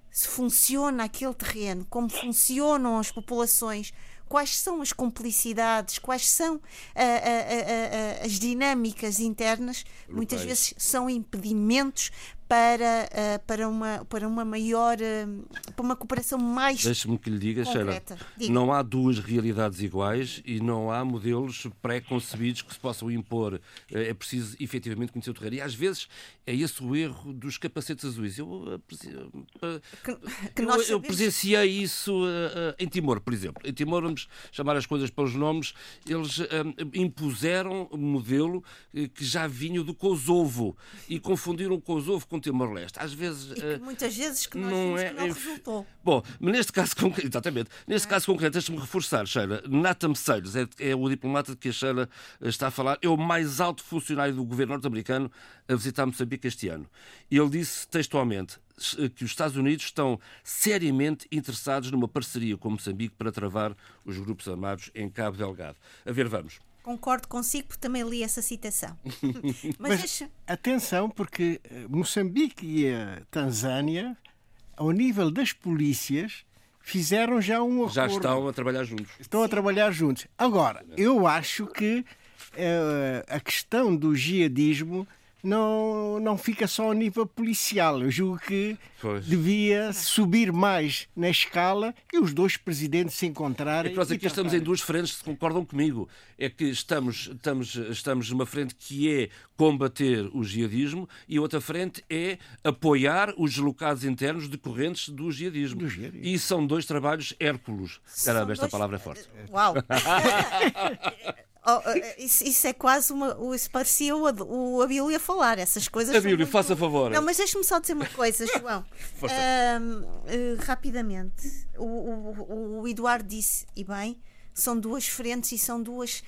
se funciona aquele terreno, como funcionam as populações, quais são as complicidades, quais são a, a, a, as dinâmicas internas, muitas vezes são impedimentos para, uh, para, uma, para uma maior uh, para uma cooperação mais Deixe-me que lhe diga, Sheila, Diga. não há duas realidades iguais e não há modelos pré-concebidos que se possam impor. É preciso efetivamente conhecer o terreno. E às vezes é esse o erro dos capacetes azuis. Eu, que, que eu, eu presenciei isso uh, em Timor, por exemplo. Em Timor, vamos chamar as coisas pelos nomes, eles impuseram um modelo que já vinha do Kosovo e confundiram o Kosovo com Timor-Leste. Às vezes. E que muitas vezes que nós não é, que não resultou. Bom, mas neste caso concreto, exatamente, neste é. caso concreto, deixa-me reforçar, Sheila, Nathan Sales é, é, o diplomata de que a Sheila está a falar, é o mais alto funcionário do governo norte-americano a visitar Moçambique este ano. Ele disse textualmente que os Estados Unidos estão seriamente interessados numa parceria com Moçambique para travar os grupos armados em Cabo Delgado. A ver, vamos. Concordo consigo, porque também li essa citação. <laughs> Mas, Mas deixa... atenção, porque eh, Moçambique e a Tanzânia, ao nível das polícias, fizeram já um acordo. Já estão a trabalhar juntos. Estão Sim. a trabalhar juntos. Agora, eu acho que uh, a questão do jihadismo não, não fica só ao nível policial. Eu julgo que pois. devia subir mais na escala e os dois presidentes se encontrarem. É que aqui estamos em duas frentes que concordam comigo. É que estamos, estamos, estamos numa frente que é combater o jihadismo e outra frente é apoiar os deslocados internos decorrentes do jihadismo. Do jihadismo. E são dois trabalhos Hércules. Caramba, esta dois... palavra é forte. Uau! <laughs> <laughs> Oh, eh, isso, isso, é quase uma. Isso parecia o, o Abílio a falar, essas coisas. Abílio, muito... faça favor. Não, mas deixe-me só dizer uma coisa, <laughs> João. um, uh, rapidamente. O, o, o, Eduardo disse, e bem, são duas frentes e são duas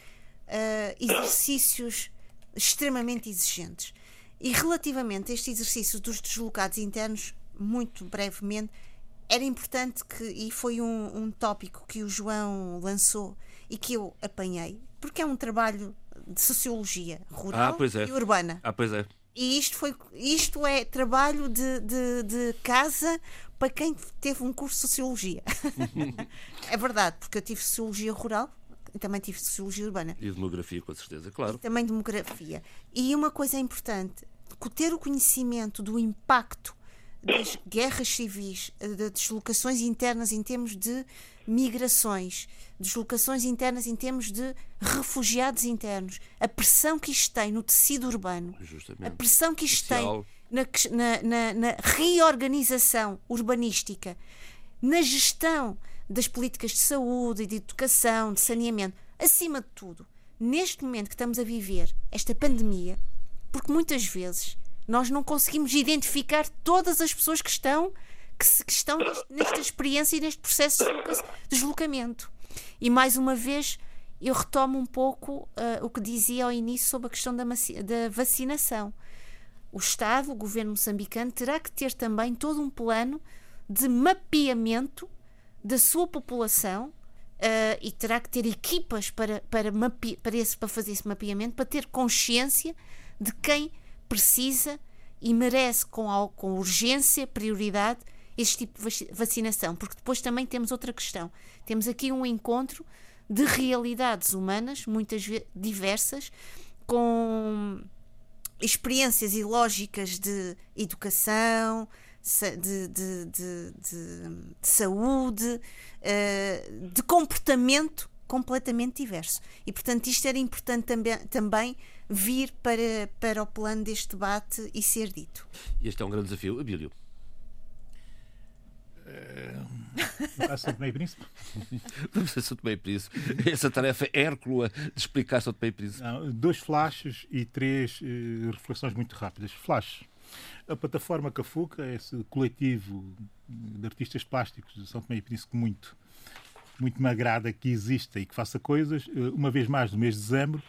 uh, exercícios extremamente exigentes. E relativamente a este exercício dos deslocados internos, muito brevemente, era importante que, e foi um, um tópico que o João lançou e que eu apanhei, porque é um trabalho de sociologia rural ah, é. e urbana. Ah, pois é. E isto, foi, isto é trabalho de, de, de casa para quem teve um curso de sociologia. <laughs> é verdade, porque eu tive sociologia rural e também tive sociologia urbana. E demografia, com certeza, claro. E também demografia. E uma coisa é importante: ter o conhecimento do impacto das guerras civis, de deslocações internas em termos de migrações, deslocações internas em termos de refugiados internos, a pressão que isto tem no tecido urbano, Justamente. a pressão que isto Social. tem na, na, na, reorganização urbanística, na gestão das políticas de saúde, de educação, de saneamento, acima de tudo, neste momento que estamos a viver esta pandemia, porque muitas vezes nós não conseguimos identificar todas as pessoas que estão que, que estão nesta experiência e neste processo de deslocamento. E mais uma vez eu retomo um pouco uh, o que dizia ao início sobre a questão da, da vacinação. O Estado, o governo moçambicano, terá que ter também todo um plano de mapeamento da sua população uh, e terá que ter equipas para, para, para, esse, para fazer esse mapeamento, para ter consciência de quem precisa e merece com, com urgência, prioridade, este tipo de vacinação, porque depois também temos outra questão. Temos aqui um encontro de realidades humanas, muitas diversas, com experiências e lógicas de educação, de, de, de, de saúde, eh, de comportamento completamente diverso. E, portanto, isto era importante também, também vir para, para o plano deste debate e ser dito. Este é um grande desafio. Abílio. Uh, São Tomé e Príncipe? <laughs> Vamos a São Tomé e Príncipe. Essa tarefa é hércula de explicar São Tomé e Príncipe. Não, dois flashes e três uh, reflexões muito rápidas. Flash. A plataforma Cafuca, esse coletivo de artistas plásticos de São Tomé e Príncipe muito, muito me agrada que exista e que faça coisas. Uh, uma vez mais, no mês de dezembro,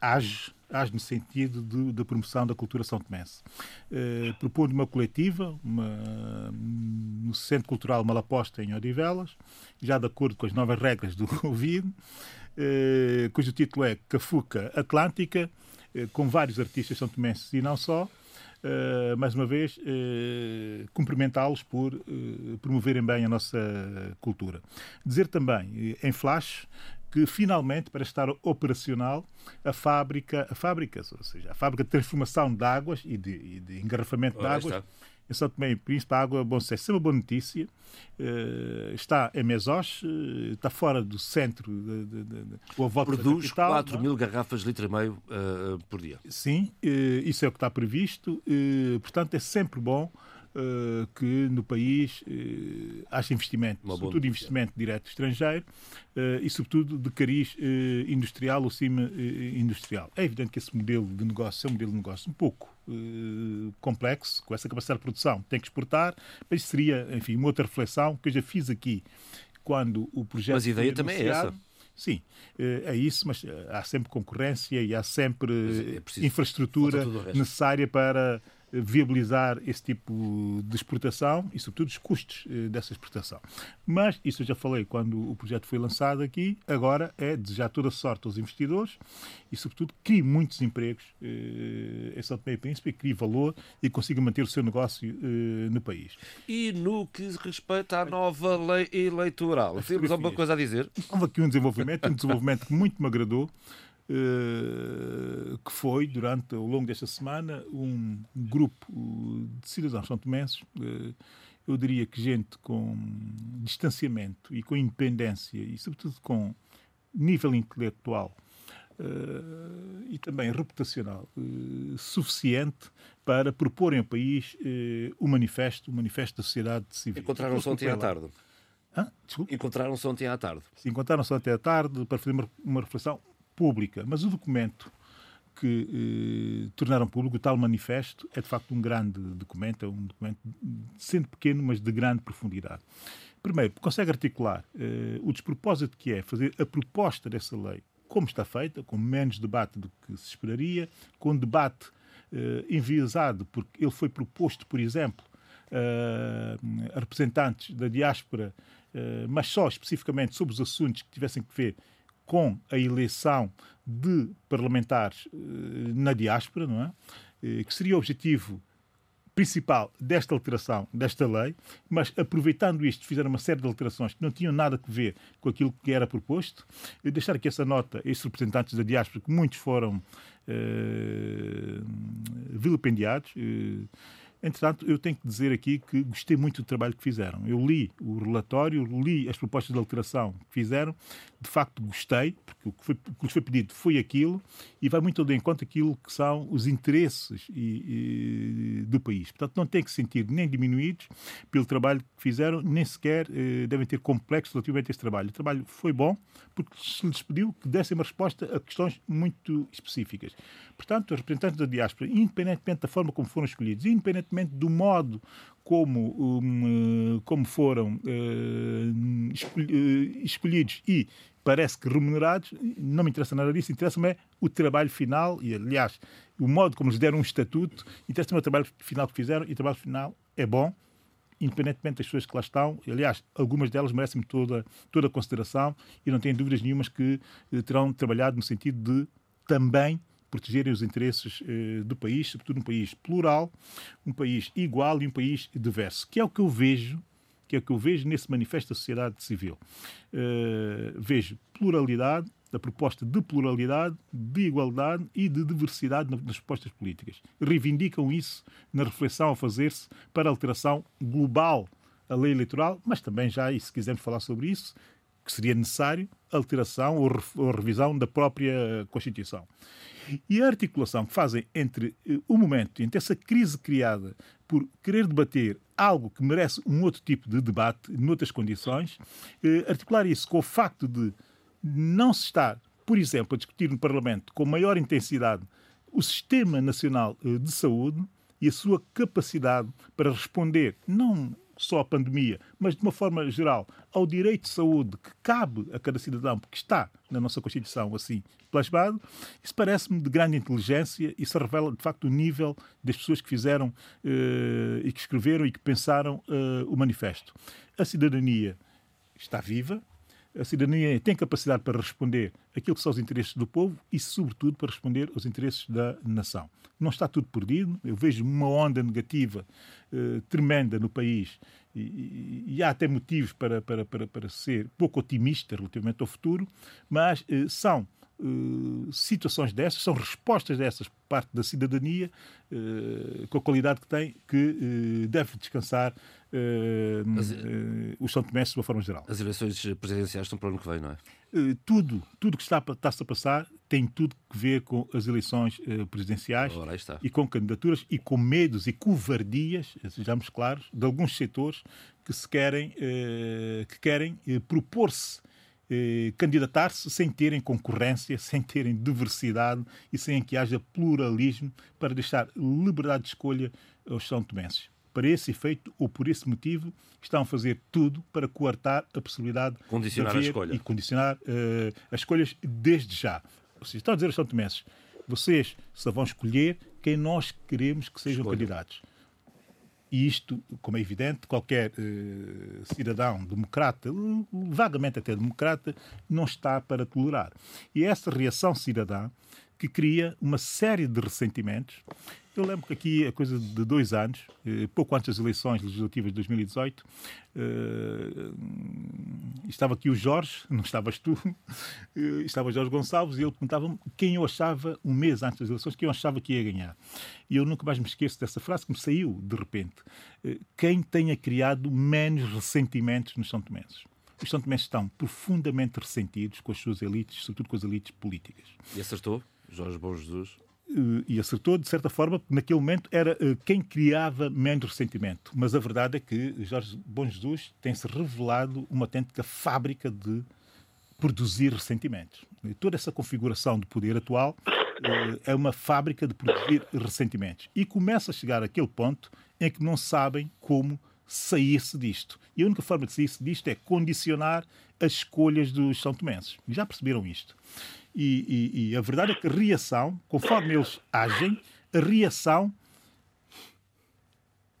age age no sentido da promoção da cultura são tomense. Uh, propondo uma coletiva uma, no Centro Cultural Malaposta, em Odivelas, já de acordo com as novas regras do <laughs> Covid, uh, cujo título é Cafuca Atlântica, uh, com vários artistas são tomenses e não só, Uh, mais uma vez, uh, cumprimentá-los por uh, promoverem bem a nossa cultura. Dizer também, em flash, que finalmente, para estar operacional, a fábrica, a fábrica, ou seja, a fábrica de transformação de águas e de, e de engarrafamento de águas em São Tomé e Príncipe, a água Bom. Isso é uma boa notícia. Uh, está em Mesos, uh, está fora do centro, de, de, de, de Produz capital, 4 mil garrafas de litro e meio uh, por dia. Sim, isso é o que está previsto. portanto, é sempre bom uh, que no país uh, haja investimento, Uma sobretudo investimento direto estrangeiro uh, e sobretudo de cariz industrial ou cima industrial. É evidente que esse modelo de negócio é um modelo de negócio um pouco complexo, com essa capacidade de produção. Tem que exportar, mas seria, enfim, uma outra reflexão que eu já fiz aqui quando o projeto. Mas a ideia também é essa. Sim, é isso, mas há sempre concorrência e há sempre é infraestrutura necessária para viabilizar esse tipo de exportação e, sobretudo, os custos eh, dessa exportação. Mas, isso eu já falei quando o projeto foi lançado aqui, agora é desejar toda a sorte aos investidores e, sobretudo, crie muitos empregos em São Tomé e Príncipe, crie valor e consiga manter o seu negócio eh, no país. E no que respeita à nova lei eleitoral, temos alguma coisa a dizer? Houve aqui um desenvolvimento, um desenvolvimento que muito me agradou, que foi, durante, ao longo desta semana, um grupo de cidadãos santomenses, uh, eu diria que gente com distanciamento e com independência e, sobretudo, com nível intelectual uh, e também reputacional suficiente para proporem ao país o manifesto, o manifesto da sociedade civil. Encontraram-se ontem à tarde. Encontraram-se ontem à tarde. Sim, encontraram-se ontem à tarde para fazer uma, uma reflexão pública. Mas o documento que eh, tornaram público, o tal manifesto, é de facto um grande documento, é um documento, sendo pequeno, mas de grande profundidade. Primeiro, consegue articular eh, o despropósito que é fazer a proposta dessa lei como está feita, com menos debate do que se esperaria, com debate eh, enviesado, porque ele foi proposto, por exemplo, eh, a representantes da diáspora, eh, mas só especificamente sobre os assuntos que tivessem que ver com a eleição de parlamentares eh, na diáspora, não é? Eh, que seria o objetivo principal desta alteração, desta lei, mas aproveitando isto, fizeram uma série de alterações que não tinham nada a ver com aquilo que era proposto. Eu deixar aqui essa nota esses representantes da diáspora, que muitos foram eh, vilipendiados. Eh, Entretanto, eu tenho que dizer aqui que gostei muito do trabalho que fizeram. Eu li o relatório, li as propostas de alteração que fizeram, de facto gostei, porque o que, foi, o que lhes foi pedido foi aquilo e vai muito de encontro aquilo que são os interesses e, e, do país. Portanto, não têm que se sentir nem diminuídos pelo trabalho que fizeram, nem sequer eh, devem ter complexos relativamente a esse trabalho. O trabalho foi bom, porque se lhes pediu que dessem uma resposta a questões muito específicas. Portanto, os representantes da diáspora, independentemente da forma como foram escolhidos, independentemente independentemente do modo como, um, como foram uh, escolhidos e parece que remunerados, não me interessa nada disso, interessa-me é o trabalho final e, aliás, o modo como lhes deram um estatuto, interessa-me o trabalho final que fizeram e o trabalho final é bom, independentemente das pessoas que lá estão. Aliás, algumas delas merecem toda, toda a consideração e não tenho dúvidas nenhumas que eh, terão trabalhado no sentido de também protegerem os interesses eh, do país, sobretudo um país plural, um país igual e um país diverso, que é o que eu vejo que é o que eu vejo nesse manifesto da sociedade civil. Uh, vejo pluralidade, a proposta de pluralidade, de igualdade e de diversidade nas propostas políticas. Reivindicam isso na reflexão a fazer-se para a alteração global à lei eleitoral, mas também já, e se quisermos falar sobre isso, que seria necessário alteração ou, ou revisão da própria Constituição. E a articulação que fazem entre uh, o momento, entre essa crise criada por querer debater algo que merece um outro tipo de debate, noutras condições, uh, articular isso com o facto de não se estar, por exemplo, a discutir no Parlamento com maior intensidade o Sistema Nacional uh, de Saúde e a sua capacidade para responder, não só à pandemia, mas de uma forma geral ao direito de saúde que cabe a cada cidadão, porque está na nossa Constituição assim plasmado, isso parece-me de grande inteligência e se revela de facto o nível das pessoas que fizeram uh, e que escreveram e que pensaram uh, o manifesto. A cidadania está viva, A cidadania tem capacidade para responder aquilo que são os interesses do povo e, sobretudo, para responder aos interesses da nação. Não está tudo perdido. Eu vejo uma onda negativa eh, tremenda no país e, e, e, há até motivos para, para, para, para ser pouco otimista relativamente ao futuro, mas eh, são Uh, situações dessas, são respostas dessas parte da cidadania, uh, com a qualidade que tem, que uh, deve descansar As, os São Tomé de uma forma geral. As eleições presidenciais estão para o ano que vem, não é? tudo, tudo que está, está-se a passar tem tudo que ver com as eleições presidenciais e com candidaturas e com medos e covardias, sejamos claros, de alguns setores que se querem, que querem propor-se eh, candidatar-se sem terem concorrência, sem terem diversidade e sem que haja pluralismo para deixar liberdade de escolha aos São Tomenses. Para esse efeito ou por esse motivo, estão a fazer tudo para coartar a possibilidade condicionar de a escolha. e condicionar uh, as escolhas desde já. Ou seja, estão a dizer aos São Tomenses, vocês só vão escolher quem nós queremos que sejam Escolha. candidatos. E isto, como é evidente, qualquer uh, cidadão democrata, vagamente até democrata, não está para tolerar. E é essa reação cidadã que cria uma série de ressentimentos eu lembro que aqui, a coisa de dois anos, eh, pouco antes das eleições legislativas de 2018, eh, estava aqui o Jorge, <laughs> não estavas tu, eh, estava Jorge Gonçalves, e ele perguntava-me quem eu achava, um mês antes das eleições, quem eu achava que ia ganhar. E eu nunca mais me esqueço dessa frase que me saiu de repente. Quem tenha criado menos ressentimentos nos São Tomenses. Os São Tomenses estão profundamente ressentidos com as suas elites, sobretudo com as elites políticas. E acertou, Jorge Bom Jesus? Eh, e acertou, de certa forma, naquele momento era eh, quem criava menos ressentimento. Mas a verdade é que Jorge Bom Jesus tem-se revelado uma autêntica fábrica de produzir ressentimentos. E toda essa configuração de poder atual eh, é uma fábrica de produzir ressentimentos. E começa a chegar àquele ponto em que não sabem como sair-se disto. E a única forma de sair-se disto é condicionar as escolhas dos São Tomenses. Já perceberam isto? E, e, e a verdade é que a reação, conforme eles agem, a reação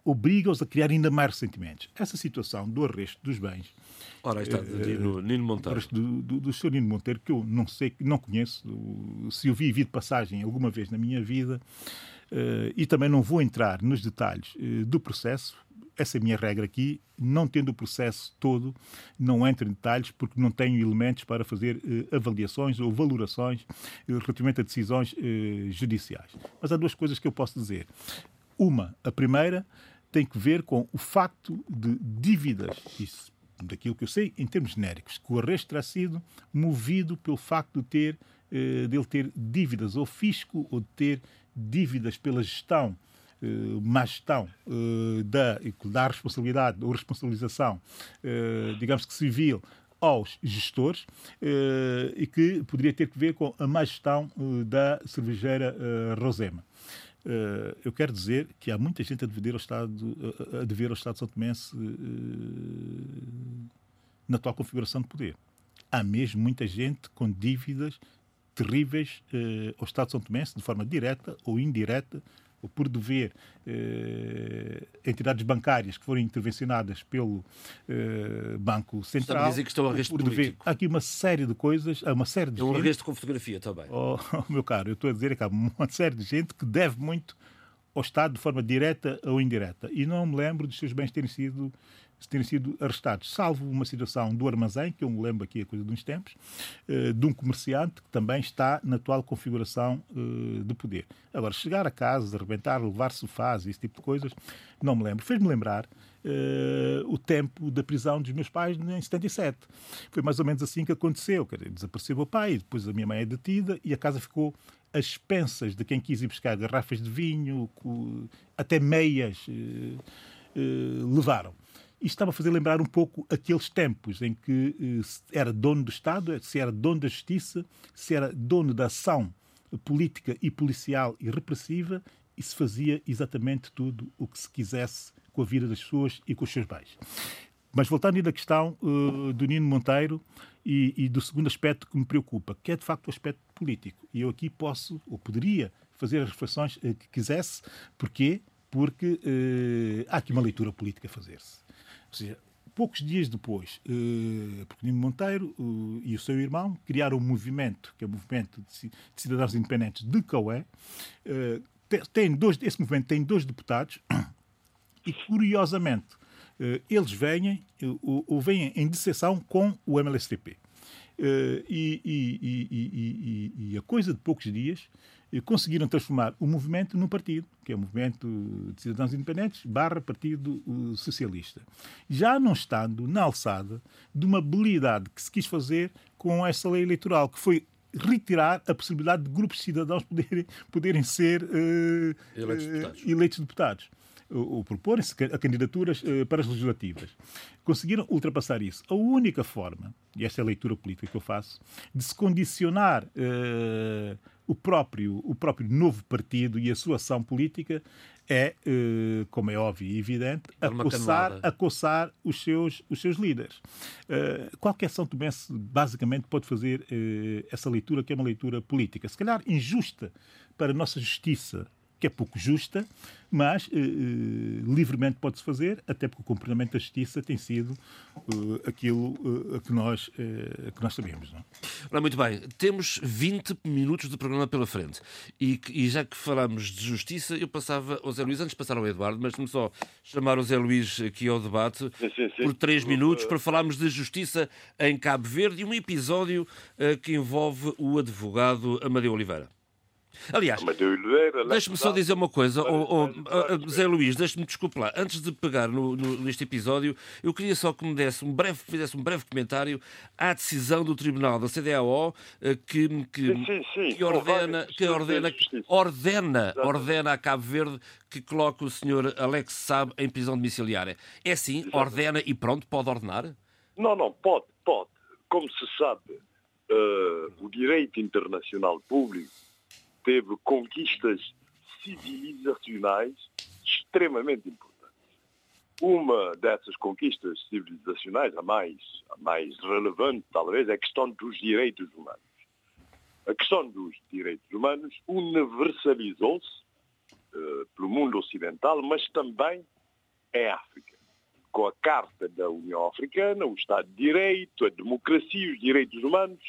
obriga-os a criar ainda mais ressentimentos. Essa situação do arresto dos bens. Ora, está de Nino, Nino Monteiro. Do, do, do Sr. Nino Monteiro, que eu não sei, não conheço, se eu vi, vi de passagem alguma vez na minha vida, e também não vou entrar nos detalhes uh, do processo, essa é a minha regra aqui, não tendo o processo todo, não entro em detalhes porque não tenho elementos para fazer eh, avaliações ou valorações eh, relativamente a decisões eh, judiciais. Mas há duas coisas que eu posso dizer. Uma, a primeira, tem que ver com o facto de dívidas, isso, daquilo que eu sei, em termos genéricos, que o arresto terá sido movido pelo facto de ter, eh, ter dívidas ao fisco ou de ter dívidas pela gestão eh, má gestão eh, da, da responsabilidade ou responsabilização, digamos que civil, aos gestores e que poderia ter que ver com a má gestão da cervejeira Rosema. Eu quero dizer que há muita gente a dever ao Estado, a dever ao Estado São Tomé na atual configuração de poder. Há mesmo muita gente com dívidas terríveis ao Estado São Tomé de forma direta ou indireta por dever eh, entidades bancárias que foram intervencionadas pelo eh, Banco Central. Está a dizer que estão a por dever. Há aqui uma série de coisas, uma série de É um arresto com fotografia também. Oh, <laughs> oh, meu caro, eu estou a dizer que há uma série de gente que deve muito ao Estado de forma direta ou indireta. E não me lembro dos seus bens terem sido terem sido arrestados, salvo uma situação do armazém, que eu me lembro aqui a coisa de uns tempos, eh, de um comerciante que também está na atual configuração eh, de poder. Agora, chegar a casa, arrebentar, levar sofás, esse tipo de coisas, não me lembro. Fez-me lembrar Uh, o tempo da prisão dos meus pais em 77. Foi mais ou menos assim que aconteceu. Dizer, desapareceu o pai, depois a minha mãe é detida e a casa ficou às expensas de quem quis ir buscar garrafas de vinho, até meias uh, uh, levaram. Estava a fazer lembrar um pouco aqueles tempos em que eh, era dono do Estado, se era dono da justiça, se era dono da ação política e policial e repressiva e se fazia exatamente tudo o que se quisesse com a vida das pessoas e com os seus bens. Mas voltando ainda à questão uh, do Nino Monteiro e, e, do segundo aspecto que me preocupa, que é de facto o aspecto político. E eu aqui posso, ou poderia, fazer as reflexões uh, que quisesse. Porquê? Porque uh, há aqui uma leitura política a fazer-se. Ou seja, poucos dias depois, uh, Pequenino Monteiro uh, e o seu irmão criaram um movimento, que é o Movimento de Cidadãos Independentes de Caué. Uh, tem dois, esse movimento tem dois deputados e, curiosamente, uh, eles vêm, ou, vêm em dissessão com o MLSTP. E, e, e, e, a coisa de poucos dias conseguiram transformar o movimento num partido, que é o Movimento de Cidadãos Independentes barra Partido Socialista. Já não estando na alçada de uma habilidade que se quis fazer com essa lei eleitoral, que foi retirar a possibilidade de grupos de cidadãos poderem, poderem ser uh, eleitos deputados. Uh, eleitos deputados ou proporem-se a candidaturas para as legislativas. Conseguiram ultrapassar isso. A única forma, e esta é a leitura política que eu faço, de se condicionar uh, o, próprio, o próprio novo partido e a sua ação política é, uh, como é óbvio e evidente, acossar, acossar os, seus, os seus líderes. Uh, qualquer São Tomense, basicamente, pode fazer uh, essa leitura, que é uma leitura política. Se calhar injusta para a nossa justiça que é pouco justa, mas eh, eh, livremente pode-se fazer, até porque o comportamento da justiça tem sido eh, aquilo eh, que, nós, que nós sabemos. Não? É? Ora, muito bem, temos 20 minutos de programa pela frente e, e, já que falamos de justiça, eu passava ao Zé Luís, antes de passar ao Eduardo, mas vamos só chamar o Zé Luís aqui ao debate sim, sim, sim. por 3 minutos para falarmos de justiça em Cabo Verde e um episódio uh, que envolve o advogado Amadeu Oliveira. Aliás, deixe-me só dizer uma coisa, oh, oh, Zé Luís, deixe-me desculpar. Antes de pegar no, no, neste episódio, eu queria só que me desse um breve, fizesse um breve comentário à decisão do Tribunal da CDAO eh, que, que, sim, sim, sim. que ordena, que ordena, ordena, ordena a Cabo Verde que coloque o senhor Alex Saab em prisão domiciliária. É assim, ordena e pronto, pode ordenar? Não, não, pode, pode. Como se sabe, uh, o direito internacional público teve conquistas civilizacionais extremamente importantes. Uma dessas conquistas civilizacionais, a mais, a mais relevante talvez, é a questão dos direitos humanos. A questão dos direitos humanos universalizou-se uh, pelo mundo ocidental, mas também em África. Com a Carta da União Africana, o Estado de Direito, a democracia os direitos humanos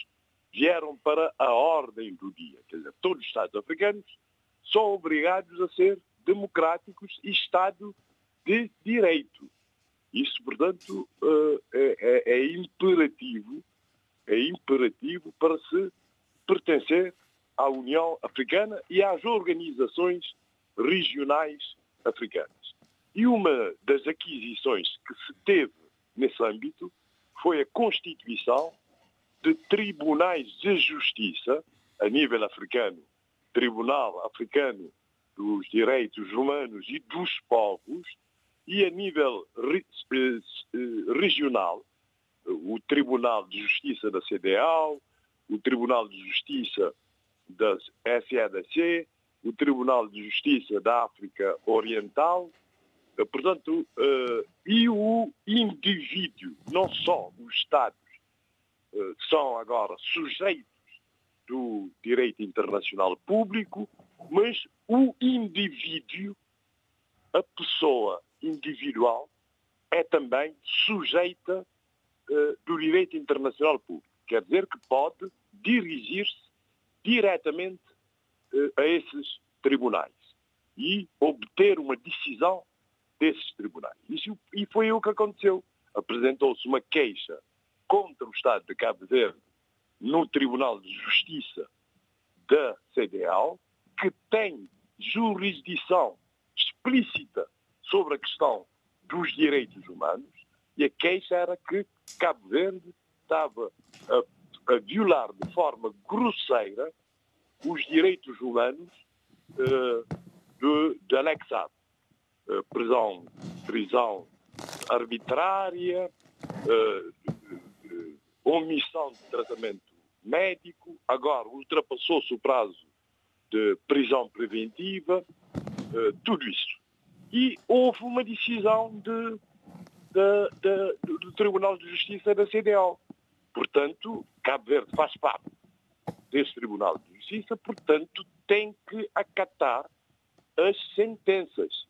vieram para a ordem do dia. Quer dizer, todos os Estados africanos são obrigados a ser democráticos e Estado de direito. Isso, portanto, eh, é, é, é imperativo, é imperativo para se pertencer à União Africana e às organizações regionais africanas. E uma das aquisições que se teve nesse âmbito foi a constituição de tribunais de justiça a nível africano, Tribunal Africano dos Direitos Humanos e dos Povos, e a nível eh, eh, regional, o Tribunal de Justiça da CDAO, o Tribunal de Justiça da SEDC, o Tribunal de Justiça da África Oriental, eh, portanto, e o indivíduo, não só o Estado são agora sujeitos do direito internacional público, mas o indivíduo, a pessoa individual, é também sujeita uh, do direito internacional público. Quer dizer que pode dirigir-se diretamente uh, a esses tribunais e obter uma decisão desses tribunais. E foi o que aconteceu. Apresentou-se uma queixa contra o Estado de Cabo Verde no Tribunal de Justiça da CDAO, que tem jurisdição explícita sobre a questão dos direitos humanos, e a queixa era que Cabo Verde estava a, a violar de forma grosseira os direitos humanos uh, de, de. Uh, prisão, prisão arbitrária, uh, omissão de tratamento médico, agora ultrapassou-se o prazo de prisão preventiva, uh, tudo isso. E houve uma decisão de, de, de, do Tribunal de Justiça da CDO. Portanto, Cabo Verde faz parte desse Tribunal de Justiça, portanto, tem que acatar as sentenças.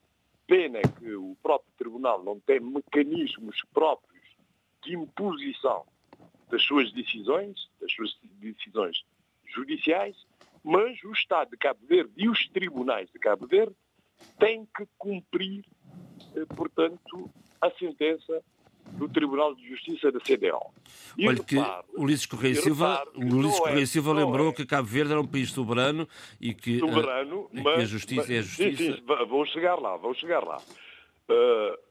Pena que o próprio Tribunal não tem mecanismos próprios de imposição das suas decisões, das suas decisões judiciais, mas o Estado de Cabo Verde e os tribunais de Cabo Verde têm que cumprir, eh, portanto, a sentença do Tribunal de Justiça da CDO. E Olha que Ulisses Correia Silva, Ulisses Correia é, Silva lembrou é. que Cabo Verde era um país soberano e que, soberano, uh, mas, que a justiça mas, é a justiça. Sim, sim, vou chegar lá, vou chegar lá. Uh,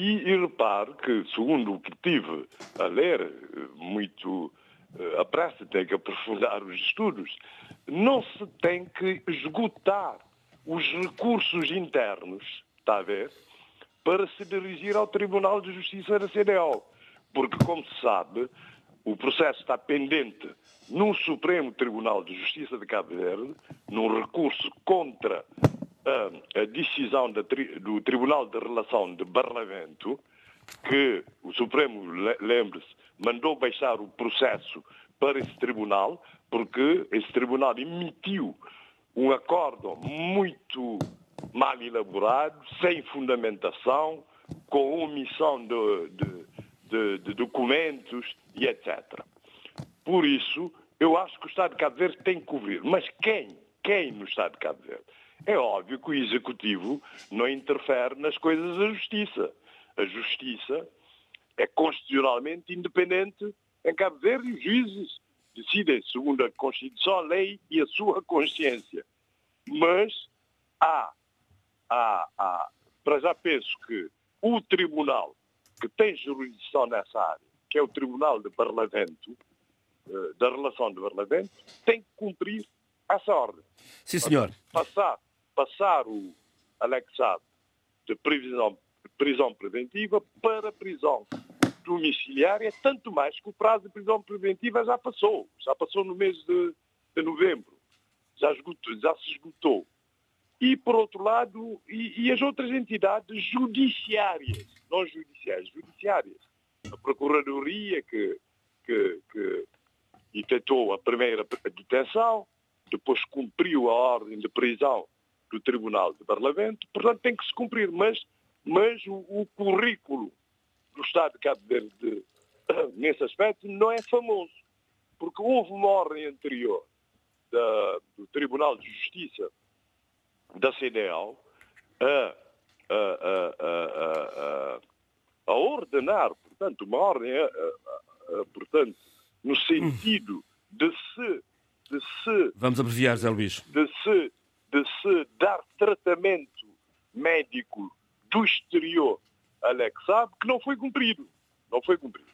e, e repare que, segundo o que tive a ler, muito uh, a pressa tem que aprofundar os estudos, não se tem que esgotar os recursos internos, está a ver? para se dirigir ao Tribunal de Justiça da CDO. Porque, como se sabe, o processo está pendente no Supremo Tribunal de Justiça de Cabo Verde, num recurso contra a, a decisão da, do Tribunal de Relação de Barlavento, que o Supremo, lembre-se, mandou baixar o processo para esse tribunal, porque esse tribunal emitiu um acordo muito mal elaborado, sem fundamentação, com omissão de, de, de, de documentos e etc. Por isso, eu acho que o Estado de Cabo Verde tem que cobrir. Mas quem? Quem no Estado de Cabo Verde? É óbvio que o Executivo não interfere nas coisas da Justiça. A Justiça é constitucionalmente independente em Cabo Verde e os juízes decidem segundo a Constituição, a lei e a sua consciência. Mas há há, há, para já penso que o tribunal que tem jurisdição nessa área, que é o Tribunal de Barlavento, eh, da relação de Barlavento, tem que cumprir essa ordem. Sim, senhor. Passar, passar o anexado de prisão, prisão preventiva para prisão domiciliária, tanto mais que o prazo de prisão preventiva já passou. Já passou no mês de, de novembro. Já, esgotou, já se esgotou e, por outro lado, e, e, as outras entidades judiciárias, não judiciais, judiciárias. A Procuradoria que, que, que efetuou a primeira detenção, depois cumpriu a ordem de prisão do Tribunal de Parlamento, portanto tem que se cumprir, mas, mas o, o currículo do Estado de Cabo Verde <coughs> nesse aspecto não é famoso, porque houve uma ordem anterior da, do Tribunal de Justiça da CDL a, a, a, a, ordenar, portanto, uma ordem, portanto, no sentido de se, de se... Vamos abreviar, Zé Luís. De se dar tratamento médico do exterior a Lexab, que não foi cumprido. Não foi cumprido.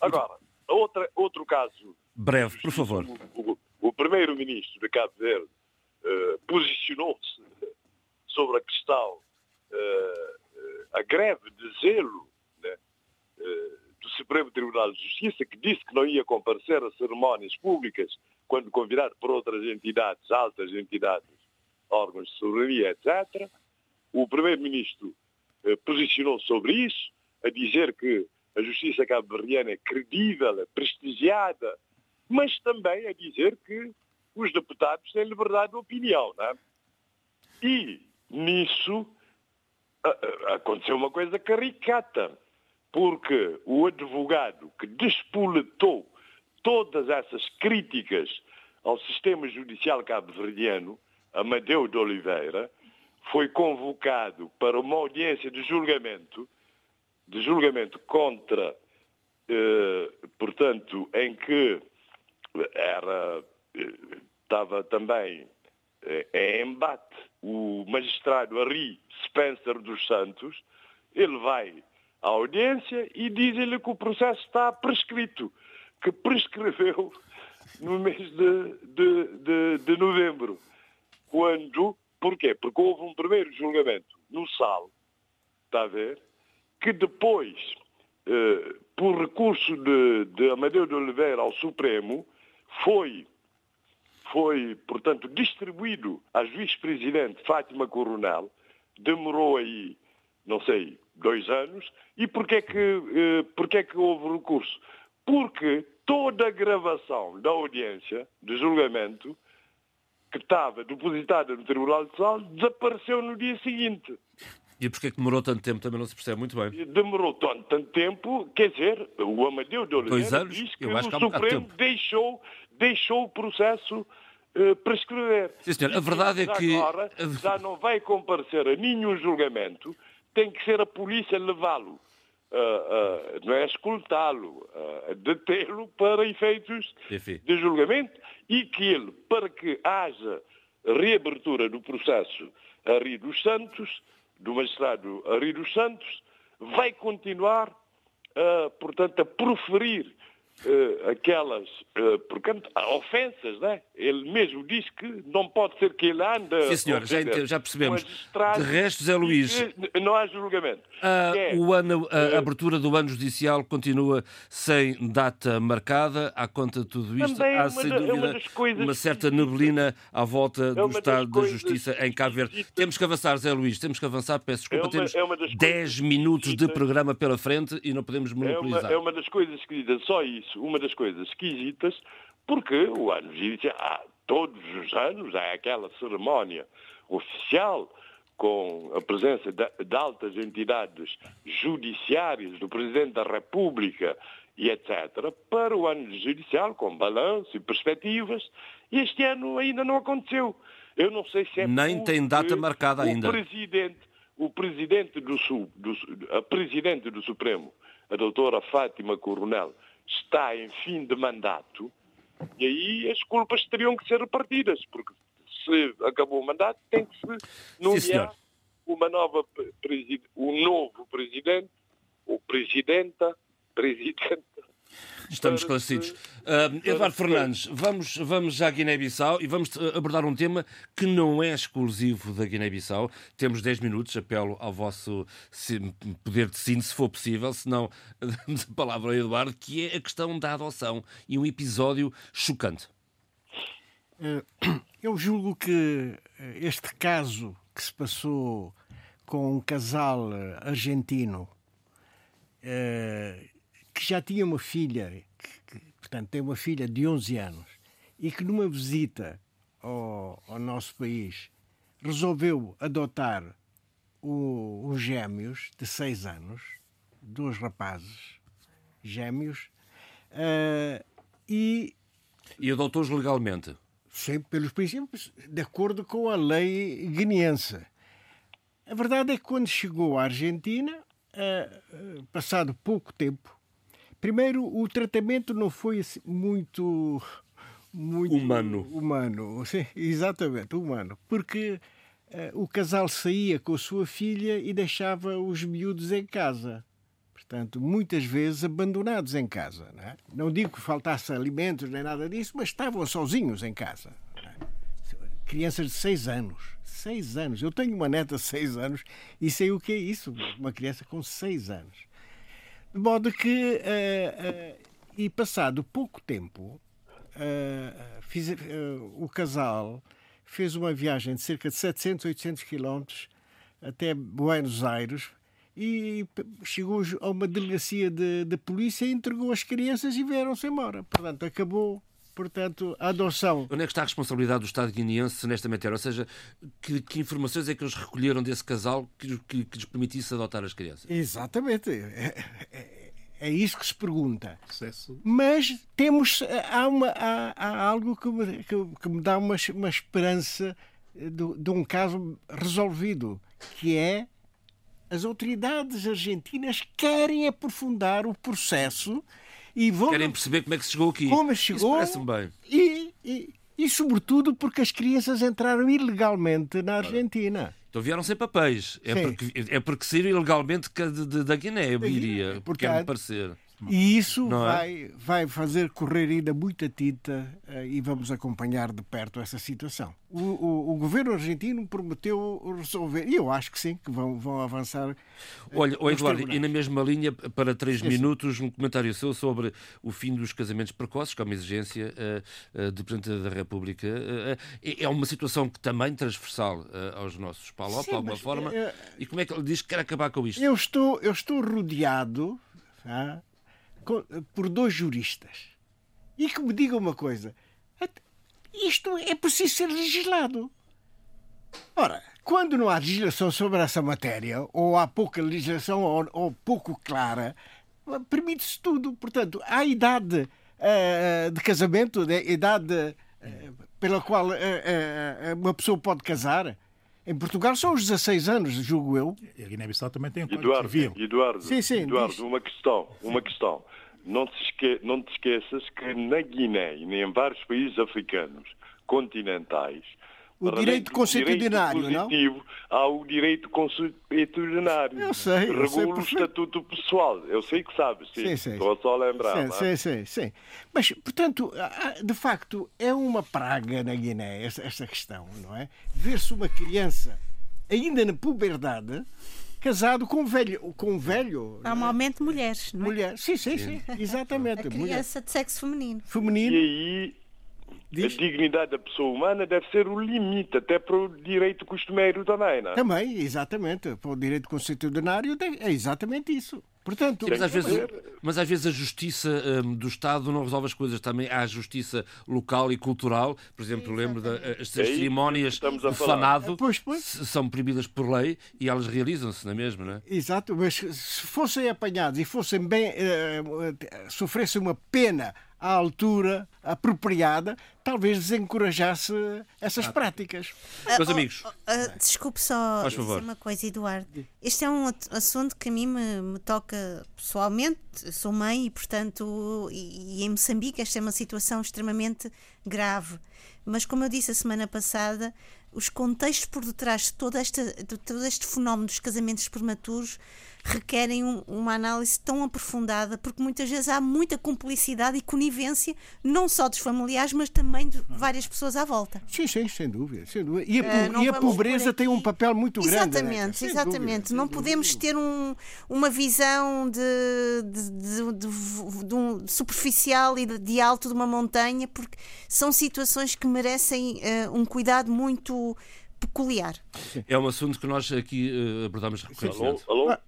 Agora, outra, outro caso... Breve, por favor. O, o, o primeiro-ministro de Cabo Verde uh, posicionou-se sobre a questão, uh, a greve de zelo né, uh, do Supremo Tribunal de Justiça, que disse que não ia comparecer a cerimónias públicas quando convidado por outras entidades, altas entidades, órgãos de soberania, etc. O Primeiro-Ministro uh, posicionou sobre isso, a dizer que a justiça cabo-verdiana é credível, é prestigiada, mas também a dizer que os deputados têm liberdade de opinião. Não é? E nisso aconteceu uma coisa caricata, porque o advogado que despoletou todas essas críticas ao sistema judicial cabo-verdiano, Amadeu de Oliveira, foi convocado para uma audiência de julgamento, de julgamento contra, eh, portanto, em que era, eh, estava também eh, em embate o magistrado Harry Spencer dos Santos, ele vai à audiência e diz-lhe que o processo está prescrito, que prescreveu no mês de, de, de, de novembro. Quando, porquê? Porque houve um primeiro julgamento no SAL, está a ver, que depois, eh, por recurso de, de Amadeu de Oliveira ao Supremo, foi foi, portanto, distribuído à juiz-presidente Fátima Coronel, demorou aí, não sei, dois anos. E porquê que, eh, porquê que houve recurso? Porque toda a gravação da audiência, de julgamento, que estava depositada no Tribunal de Sal, desapareceu no dia seguinte. E porquê que demorou tanto tempo também não se percebe muito bem. Demorou tanto, tanto tempo, quer dizer, o Amadeu de Oliveira Dois anos? diz que o que Supremo deixou, deixou o processo eh, prescrever. Sim, senhor. A verdade é que- Agora já não vai comparecer a nenhum julgamento, tem que ser a polícia levá-lo. Ah, não é escoltá-lo, ah, detê-lo para efeitos Enfim. de julgamento e que ele, para que haja reabertura do processo a Rio dos Santos, do magistrado a Rio dos Santos, vai continuar, portanto, a proferir ah, aquelas ah, portanto, ofensas, né? Ele mesmo diz que não pode ser que ele ande Sim, senhor, a já já percebemos. De resto, Zé Luís- que Não há julgamento. Ah, É, o ano, a eh, abertura do ano judicial continua sem data marcada. À conta de tudo isto, é há uma sem é uma dúvida uma que- certa neblina à volta do uma das estado da justiça em Cabo Verde. Temos que avançar, Zé Luís, temos que avançar. Peço desculpa, É uma- temos é uma das 10 coisas minutos de esquisitas. programa pela frente e não podemos É uma, monopolizar. é uma das coisas esquisitas, só isso, uma das coisas esquisitas, porque o ano judicial, há, todos os anos há aquela cerimónia oficial com a presença de, de altas entidades judiciárias, do Presidente da República e etc., para o ano judicial, com balanço e perspectivas, e este ano ainda não aconteceu. Eu não sei se é Nem tem data marcada o ainda. presidente, o presidente do, do a presidente do Supremo, a doutora Fátima Coronel, está em fim de mandato e aí as culpas teriam que ser repartidas, porque se acabou o mandato tem que se Sim, nomear uma nova um novo presidente, ou presidenta, presidenta. Estamos esclarecidos. se- para Eduardo se- Fernandes, vamos, vamos já à Guiné-Bissau e vamos eh, abordar um tema que não é exclusivo da Guiné-Bissau. Temos 10 minutos, apelo ao vosso poder de síntese, se for possível, senão <laughs> damos a palavra ao Eduardo, que é a questão da adoção e um episódio chocante. Eh, <clears throat> Eu julgo que eh, este caso que se passou com um casal argentino que já tinha uma filha, que, que, portanto, tem uma filha de 11 anos, e que numa visita ao, ao nosso país resolveu adotar o- os gêmeos de 6 anos, dois rapazes gêmeos, eh, e E adotou-os legalmente. sempre pelos princípios, de acordo com a lei guineense. A verdade é que quando chegou à Argentina, eh, passado pouco tempo, primeiro o tratamento não foi assim muito muito Humano. humano, sim, exatamente humano, porque eh, o casal saía com a sua filha e deixava os miúdos em casa. Portanto, muitas vezes abandonados em casa. Não, é? não digo que faltasse alimentos nem nada disso, mas estavam sozinhos em casa. é? Crianças de seis anos. Seis anos. Eu tenho uma neta de seis anos e sei o que é isso, uma criança com seis anos. De modo que, eh, eh, e passado pouco tempo, eh, fiz- o casal fez uma viagem de cerca de 700, 800 quilómetros até Buenos Aires e chegou a uma delegacia de, de polícia entregou as crianças e vieram-se embora. Portanto, acabou portanto, a adoção. Onde é que está a responsabilidade do Estado guineense nesta matéria? Ou seja, que, que informações é que eles recolheram desse casal que, que- que lhes permitisse adotar as crianças? Exatamente. É, é- é isso que se pergunta. Processo Mas temos há, uma, há, há algo que me, que, que me dá uma, uma esperança de, de um caso resolvido, que é as autoridades argentinas querem aprofundar o processo e vão Querem perceber como é que se chegou aqui? como Isso chegou parece-me bem. e, e, e sobretudo porque as crianças entraram ilegalmente na Argentina. Então vieram sem papéis. É Sim. porque, é porque saíram ilegalmente da Guiné, eu diria. portanto, Quer-me parecer. E isso é? vai, vai fazer correr ainda muita tinta eh, e vamos acompanhar de perto essa situação. O, o- o governo argentino prometeu resolver, e eu acho que sim, que vão, vão avançar. eh, Olha, oh Eduardo, e na mesma linha, para três minutos, um comentário seu sobre o fim dos casamentos precoces, que é uma exigência eh, eh, do Presidente da República. Eh, é uma situação que também transversal aos nossos PALOP, Sim, de alguma mas, forma. E como é que ele diz que quer acabar com isto? Eu estou, eu estou rodeado tá, por dois juristas e que me digam uma coisa: isto é preciso ser legislado. Ora, quando não há legislação sobre essa matéria, ou há pouca legislação ou, ou pouco clara, permite-se tudo. Portanto, há idade uh, de casamento, de, idade uh, pela qual uh, uma pessoa pode casar. Em Portugal são os 16 anos, julgo eu. E a Guiné-Bissau também tem um Eduardo, civil. Eduardo, sim, sim, Eduardo diz. uma questão, uma questão. Não te, esque... não te esqueças que na Guiné e em vários países africanos continentais o direito consuetudinário, não? Há o direito consuetudinário. Eu sei. Eu Regula o estatuto pessoal. Eu sei que sabes, sim. sim, sim. Estou só a lembrar. Sim, é? sim, sim, sim. Mas, portanto, de facto, é uma praga na Guiné esta questão, não é? Ver-se uma criança ainda na puberdade casado com um velho. Com um velho Normalmente é? mulheres, não é? Mulher. Sim, sim, sim. Exatamente. A criança de sexo feminino. Feminino. E aí Diz? a dignidade da pessoa humana deve ser o limite, até para o direito costumeiro também, não é? Também, exatamente. Para o direito constitucionário é exatamente isso. Portanto, mas, às vezes, mas às vezes a justiça um, do Estado não resolve as coisas também. Há a justiça local e cultural. Por exemplo, lembro das é cerimónias do fanado pois, pois. são proibidas por lei e elas realizam-se, não é mesmo? Não é? Exato, mas se fossem apanhados e fossem bem. Uh, sofressem uma pena à altura apropriada, talvez desencorajasse essas práticas. Meus amigos. Uh, uh, desculpe só dizer uma coisa, Eduardo. Este é um assunto que a mim me, me toca pessoalmente. Sou mãe e, portanto, e, e em Moçambique esta é uma situação extremamente grave. Mas, como eu disse a semana passada, os contextos por detrás de todo, esta, de todo este fenómeno dos casamentos prematuros requerem um, uma análise tão aprofundada, porque muitas vezes há muita cumplicidade e conivência, não só dos familiares, mas também de várias pessoas à volta. Sim, sim, sem dúvida. Sem dúvida. E, a, uh, e a pobreza tem um papel muito exatamente, grande. Exatamente, né? exatamente. Dúvida, não podemos ter um, uma visão de, de, de, de um superficial e de, alto de uma montanha, porque são situações que merecem uh, um cuidado muito peculiar. É um assunto que nós aqui uh, abordamos recorrentemente. Alô? alô?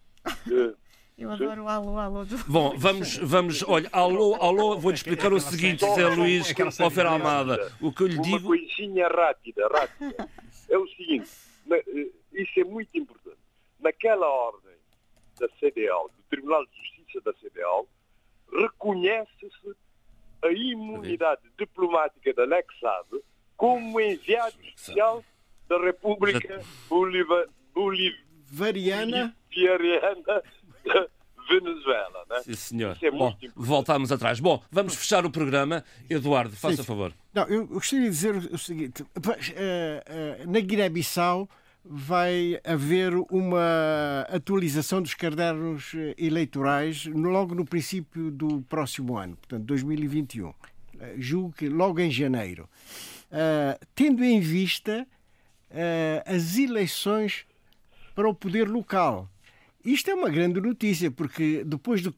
Eu adoro o alô, alô. Do... Bom, vamos, vamos, olha, alô, alô, vou-lhe explicar o seguinte, Zé Luís Alfer Almada. O que eu lhe Uma digo. coisinha rápida, rápida. É o seguinte, isso é muito importante. Naquela ordem da CDL, do Tribunal de Justiça da CDL, reconhece-se a imunidade diplomática da anexado como enviado especial da República Bolivar, Bolivariana da Venezuela. Né? Sim, senhor. É Bom, voltamos atrás. Bom, vamos fechar o programa. Eduardo, faça Sim. favor. Não, eu gostaria de dizer o seguinte: eh, eh, na Guiné-Bissau vai haver uma atualização dos cadernos eh, eleitorais logo no princípio do próximo ano, portanto 2021. Eh, Julgo que logo em janeiro. Eh, tendo em vista eh, as eleições para o poder local. Isto é uma grande notícia, porque depois de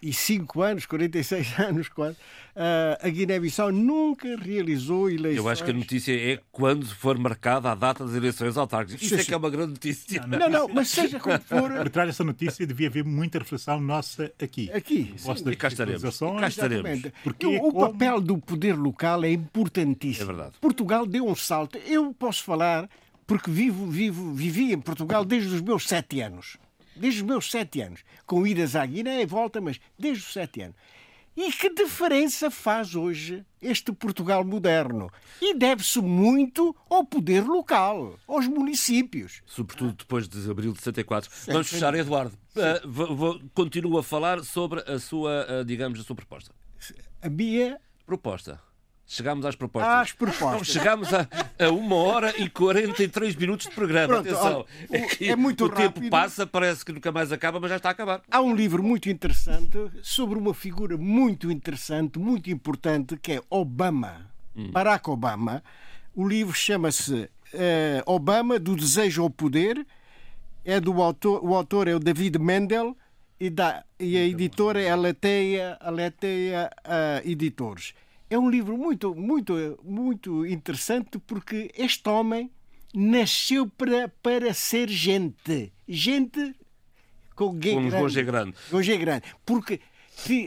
45 anos, 46 <laughs> anos quase, eh, a Guiné-Bissau nunca realizou eleições. Eu acho que a notícia é quando for marcada a data das eleições autárquicas. Isso Sim, é que é uma grande notícia. Não, não, mas <laughs> seja como for, Por trás dessa notícia devia haver muita reflexão nossa aqui. aqui. Sim, E cá estaremos. E cá estaremos. Porque o, o como- papel do poder local é importantíssimo. É verdade. Portugal deu um salto. Eu posso falar porque vivo, vivo, vivi em Portugal desde os meus sete anos. Desde os meus sete anos. Com idas à Guiné e volta, mas desde os sete anos. E que diferença faz hoje este Portugal moderno? E deve-se muito ao poder local, aos municípios. Sobretudo depois de abril de 64. Vamos fechar, Eduardo. Vou- vou- continua a falar sobre a sua, ah, digamos, a sua proposta. A minha Proposta. Chegámos às propostas. às propostas. Chegámos a, a uma hora e 43 minutos de programa. Pronto, Atenção. olha, o- que é muito o tempo rápido. passa, parece que nunca mais acaba, mas já está a acabar. Há um livro muito interessante sobre uma figura muito interessante, muito importante, que é Obama, Barack Obama. O livro chama-se eh, Obama, do Desejo ao Poder. É do autor, o autor é o David Mendel e, da, e a editora é a Leteia, a Leteia ah, Editores. É um livro muito, muito, muito interessante porque este homem nasceu para, para ser gente. Gente com G Com grande. G grande. Com G grande. Porque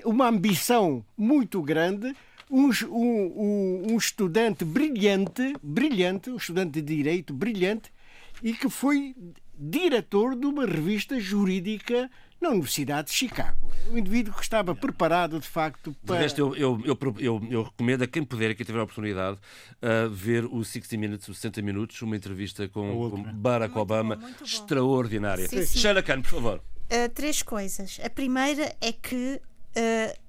uma ambição muito grande, um, um, um estudante brilhante, brilhante, um estudante de direito brilhante, e que foi diretor de uma revista jurídica na Universidade de Chicago. Um indivíduo que estava preparado, de facto, para. De resto, eu, eu, eu, eu, eu recomendo a quem puder, quem tiver a oportunidade, uh, ver o 60 Minutes, os 60 Minutos, uma entrevista com, com Barack Muito Obama, bom, bom. extraordinária. Sim, sim. Sheila Khan, por favor. Uh, três coisas. A primeira é que uh,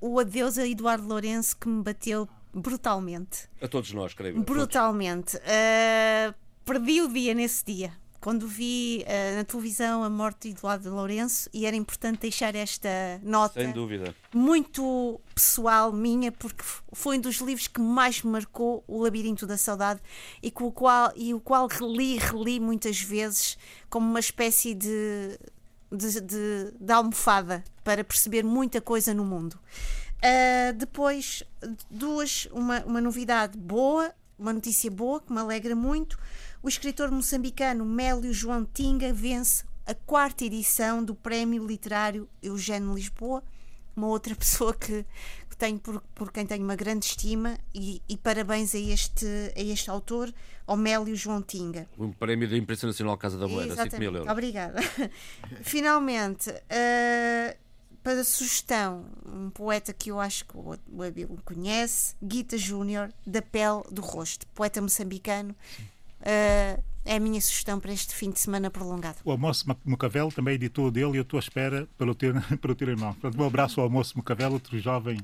o adeus a Eduardo Lourenço que me bateu brutalmente. A todos nós, creio. eu. Brutalmente. Uh, perdi o dia nesse dia. Quando vi uh, na televisão a morte de Eduardo Lourenço e era importante deixar esta nota Sem dúvida. muito pessoal minha, porque foi um dos livros que mais me marcou, O Labirinto da Saudade, e, com o qual, e o qual reli reli muitas vezes como uma espécie de, de, de- de almofada para perceber muita coisa no mundo. Ah, depois, duas, uma, uma novidade boa, uma notícia boa que me alegra muito. O escritor moçambicano Mélio João Tinga vence a quarta edição do Prémio Literário Eugênio Lisboa, uma outra <laughs> pessoa que, que tenho por, por quem tenho uma grande estima e, e parabéns a este, a este autor, ao Mélio João Tinga. Um prémio da Imprensa Nacional Casa da Moeda, 5 mil Exatamente. euros. Obrigada. <laughs> Finalmente, eh, para sugestão, um poeta que eu acho que o o Abel conhece, Guita Júnior, da Pele do Rosto, poeta moçambicano. Eh, é a minha sugestão para este fim de semana prolongado. O Almoço Macavelo também editor dele e eu estou à espera para o ter, <laughs> para o ter em mão. Portanto, um abraço ao Almoço Macavelo, outro jovem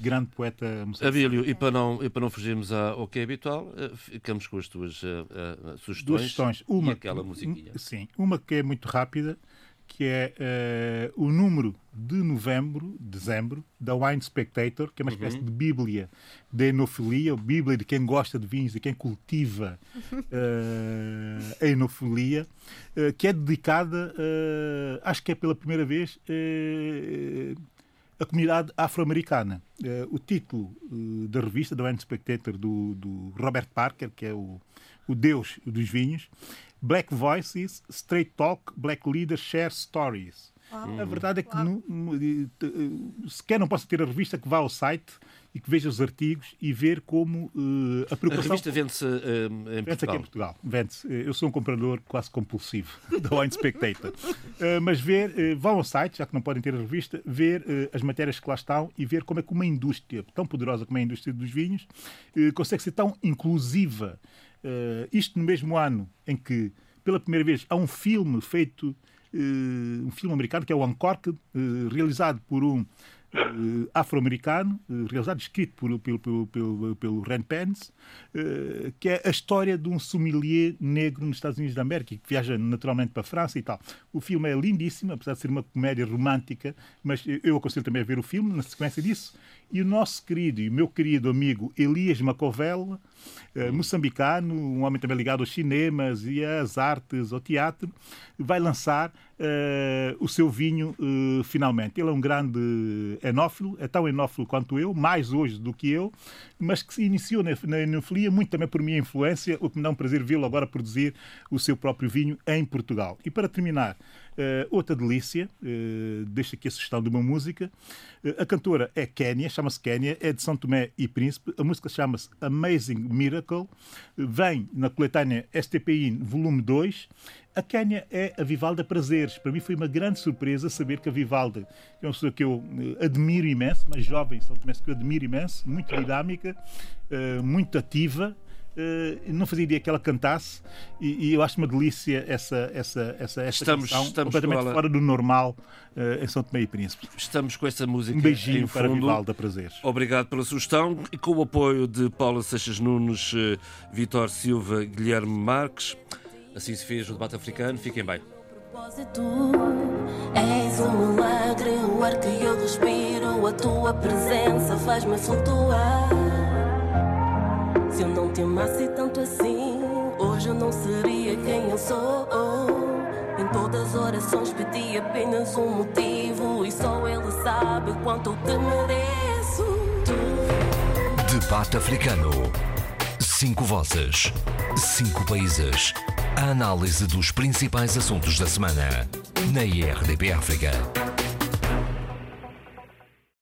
grande poeta moçambicano. Abílio, e para não, e para não fugirmos a- ao que é habitual, eh, ficamos com as tuas eh, eh, sugestões. duas questões. Uma, e aquela musiquinha. Sim, uma que é muito rápida, que é eh, o número de novembro, dezembro, da Wine Spectator, que é uma Uhum. espécie de bíblia da enofilia, ou bíblia de quem gosta de vinhos, de quem cultiva <laughs> eh, a enofilia, eh, que é dedicada, acho que é pela primeira vez, a comunidade afro-americana. O título da revista, da Wine Spectator, do, do Robert Parker, que é o, o deus dos vinhos, Black Voices, Straight Talk, Black Leaders Share Stories. A verdade é que eh, eh, sequer não posso ter a revista que vá ao site e que veja os artigos e ver como eh, a A preocupação... revista vende-se eh, em Vende-se aqui Portugal. em Portugal. Vende-se. Eu sou um comprador quase compulsivo <laughs> da Wine Spectator. Eh, mas ver, vão ao site, já que não podem ter a revista, ver as matérias que lá estão e ver como é que uma indústria tão poderosa como é a indústria dos vinhos consegue ser tão inclusiva. Eh, isto no mesmo ano em que, pela primeira vez, há um filme feito, eh, um filme americano que é o Uncorked, eh, realizado por um afro-americano, realizado, escrito por, pelo, pelo, pelo, pelo Ren Pence, que é a história de um sommelier negro nos Estados Unidos da América, que viaja naturalmente para a França e tal. O filme é lindíssimo, apesar de ser uma comédia romântica, mas eu aconselho também a ver o filme, na sequência disso. E o nosso querido e meu querido amigo Elias Macovel, eh, moçambicano, um homem também ligado aos cinemas e às artes, ao teatro, vai lançar eh, o seu vinho eh, finalmente. Ele é um grande enófilo, é tão enófilo quanto eu, mais hoje do que eu, mas que se iniciou na, na enofilia muito também por minha influência, o que me dá um prazer vê-lo agora produzir o seu próprio vinho em Portugal. E para terminar, eh, outra delícia, uh, deixo aqui a sugestão de uma música. Eh, a cantora é Kénia, chama-se Kénia, é de São Tomé e Príncipe. A música chama-se Amazing Miracle, vem na coletânea STPI volume 2. A Kénia é a Vivalda Prazeres. Para mim foi uma grande surpresa saber que a Vivalda é uma pessoa que eu admiro imenso, uma jovem São Tomé que eu admiro imenso, muito dinâmica, muito ativa, Uh, não fazia ideia que ela cantasse e, e eu acho uma delícia essa, essa, essa, essa Estamos- estamos completamente com ela- fora do normal uh, em São Tomé e Príncipe. Estamos com essa música Um beijinho em para fundo. Vivalda Prazeres. Obrigado pela sugestão e com o apoio de Paula Seixas Nunes, eh, Vitor Silva, Guilherme Marques. Assim se fez o debate africano. Fiquem bem. propósito. És um milagre, o ar que eu respiro, a tua presença faz-me flutuar. Se eu não te amasse tanto assim, hoje eu não seria quem eu sou. Em todas as orações pedi apenas um motivo, e só Ele sabe quanto eu te mereço. Tu Debate africano. Cinco vozes. Cinco países. A análise dos principais assuntos da semana. Na IRDP África.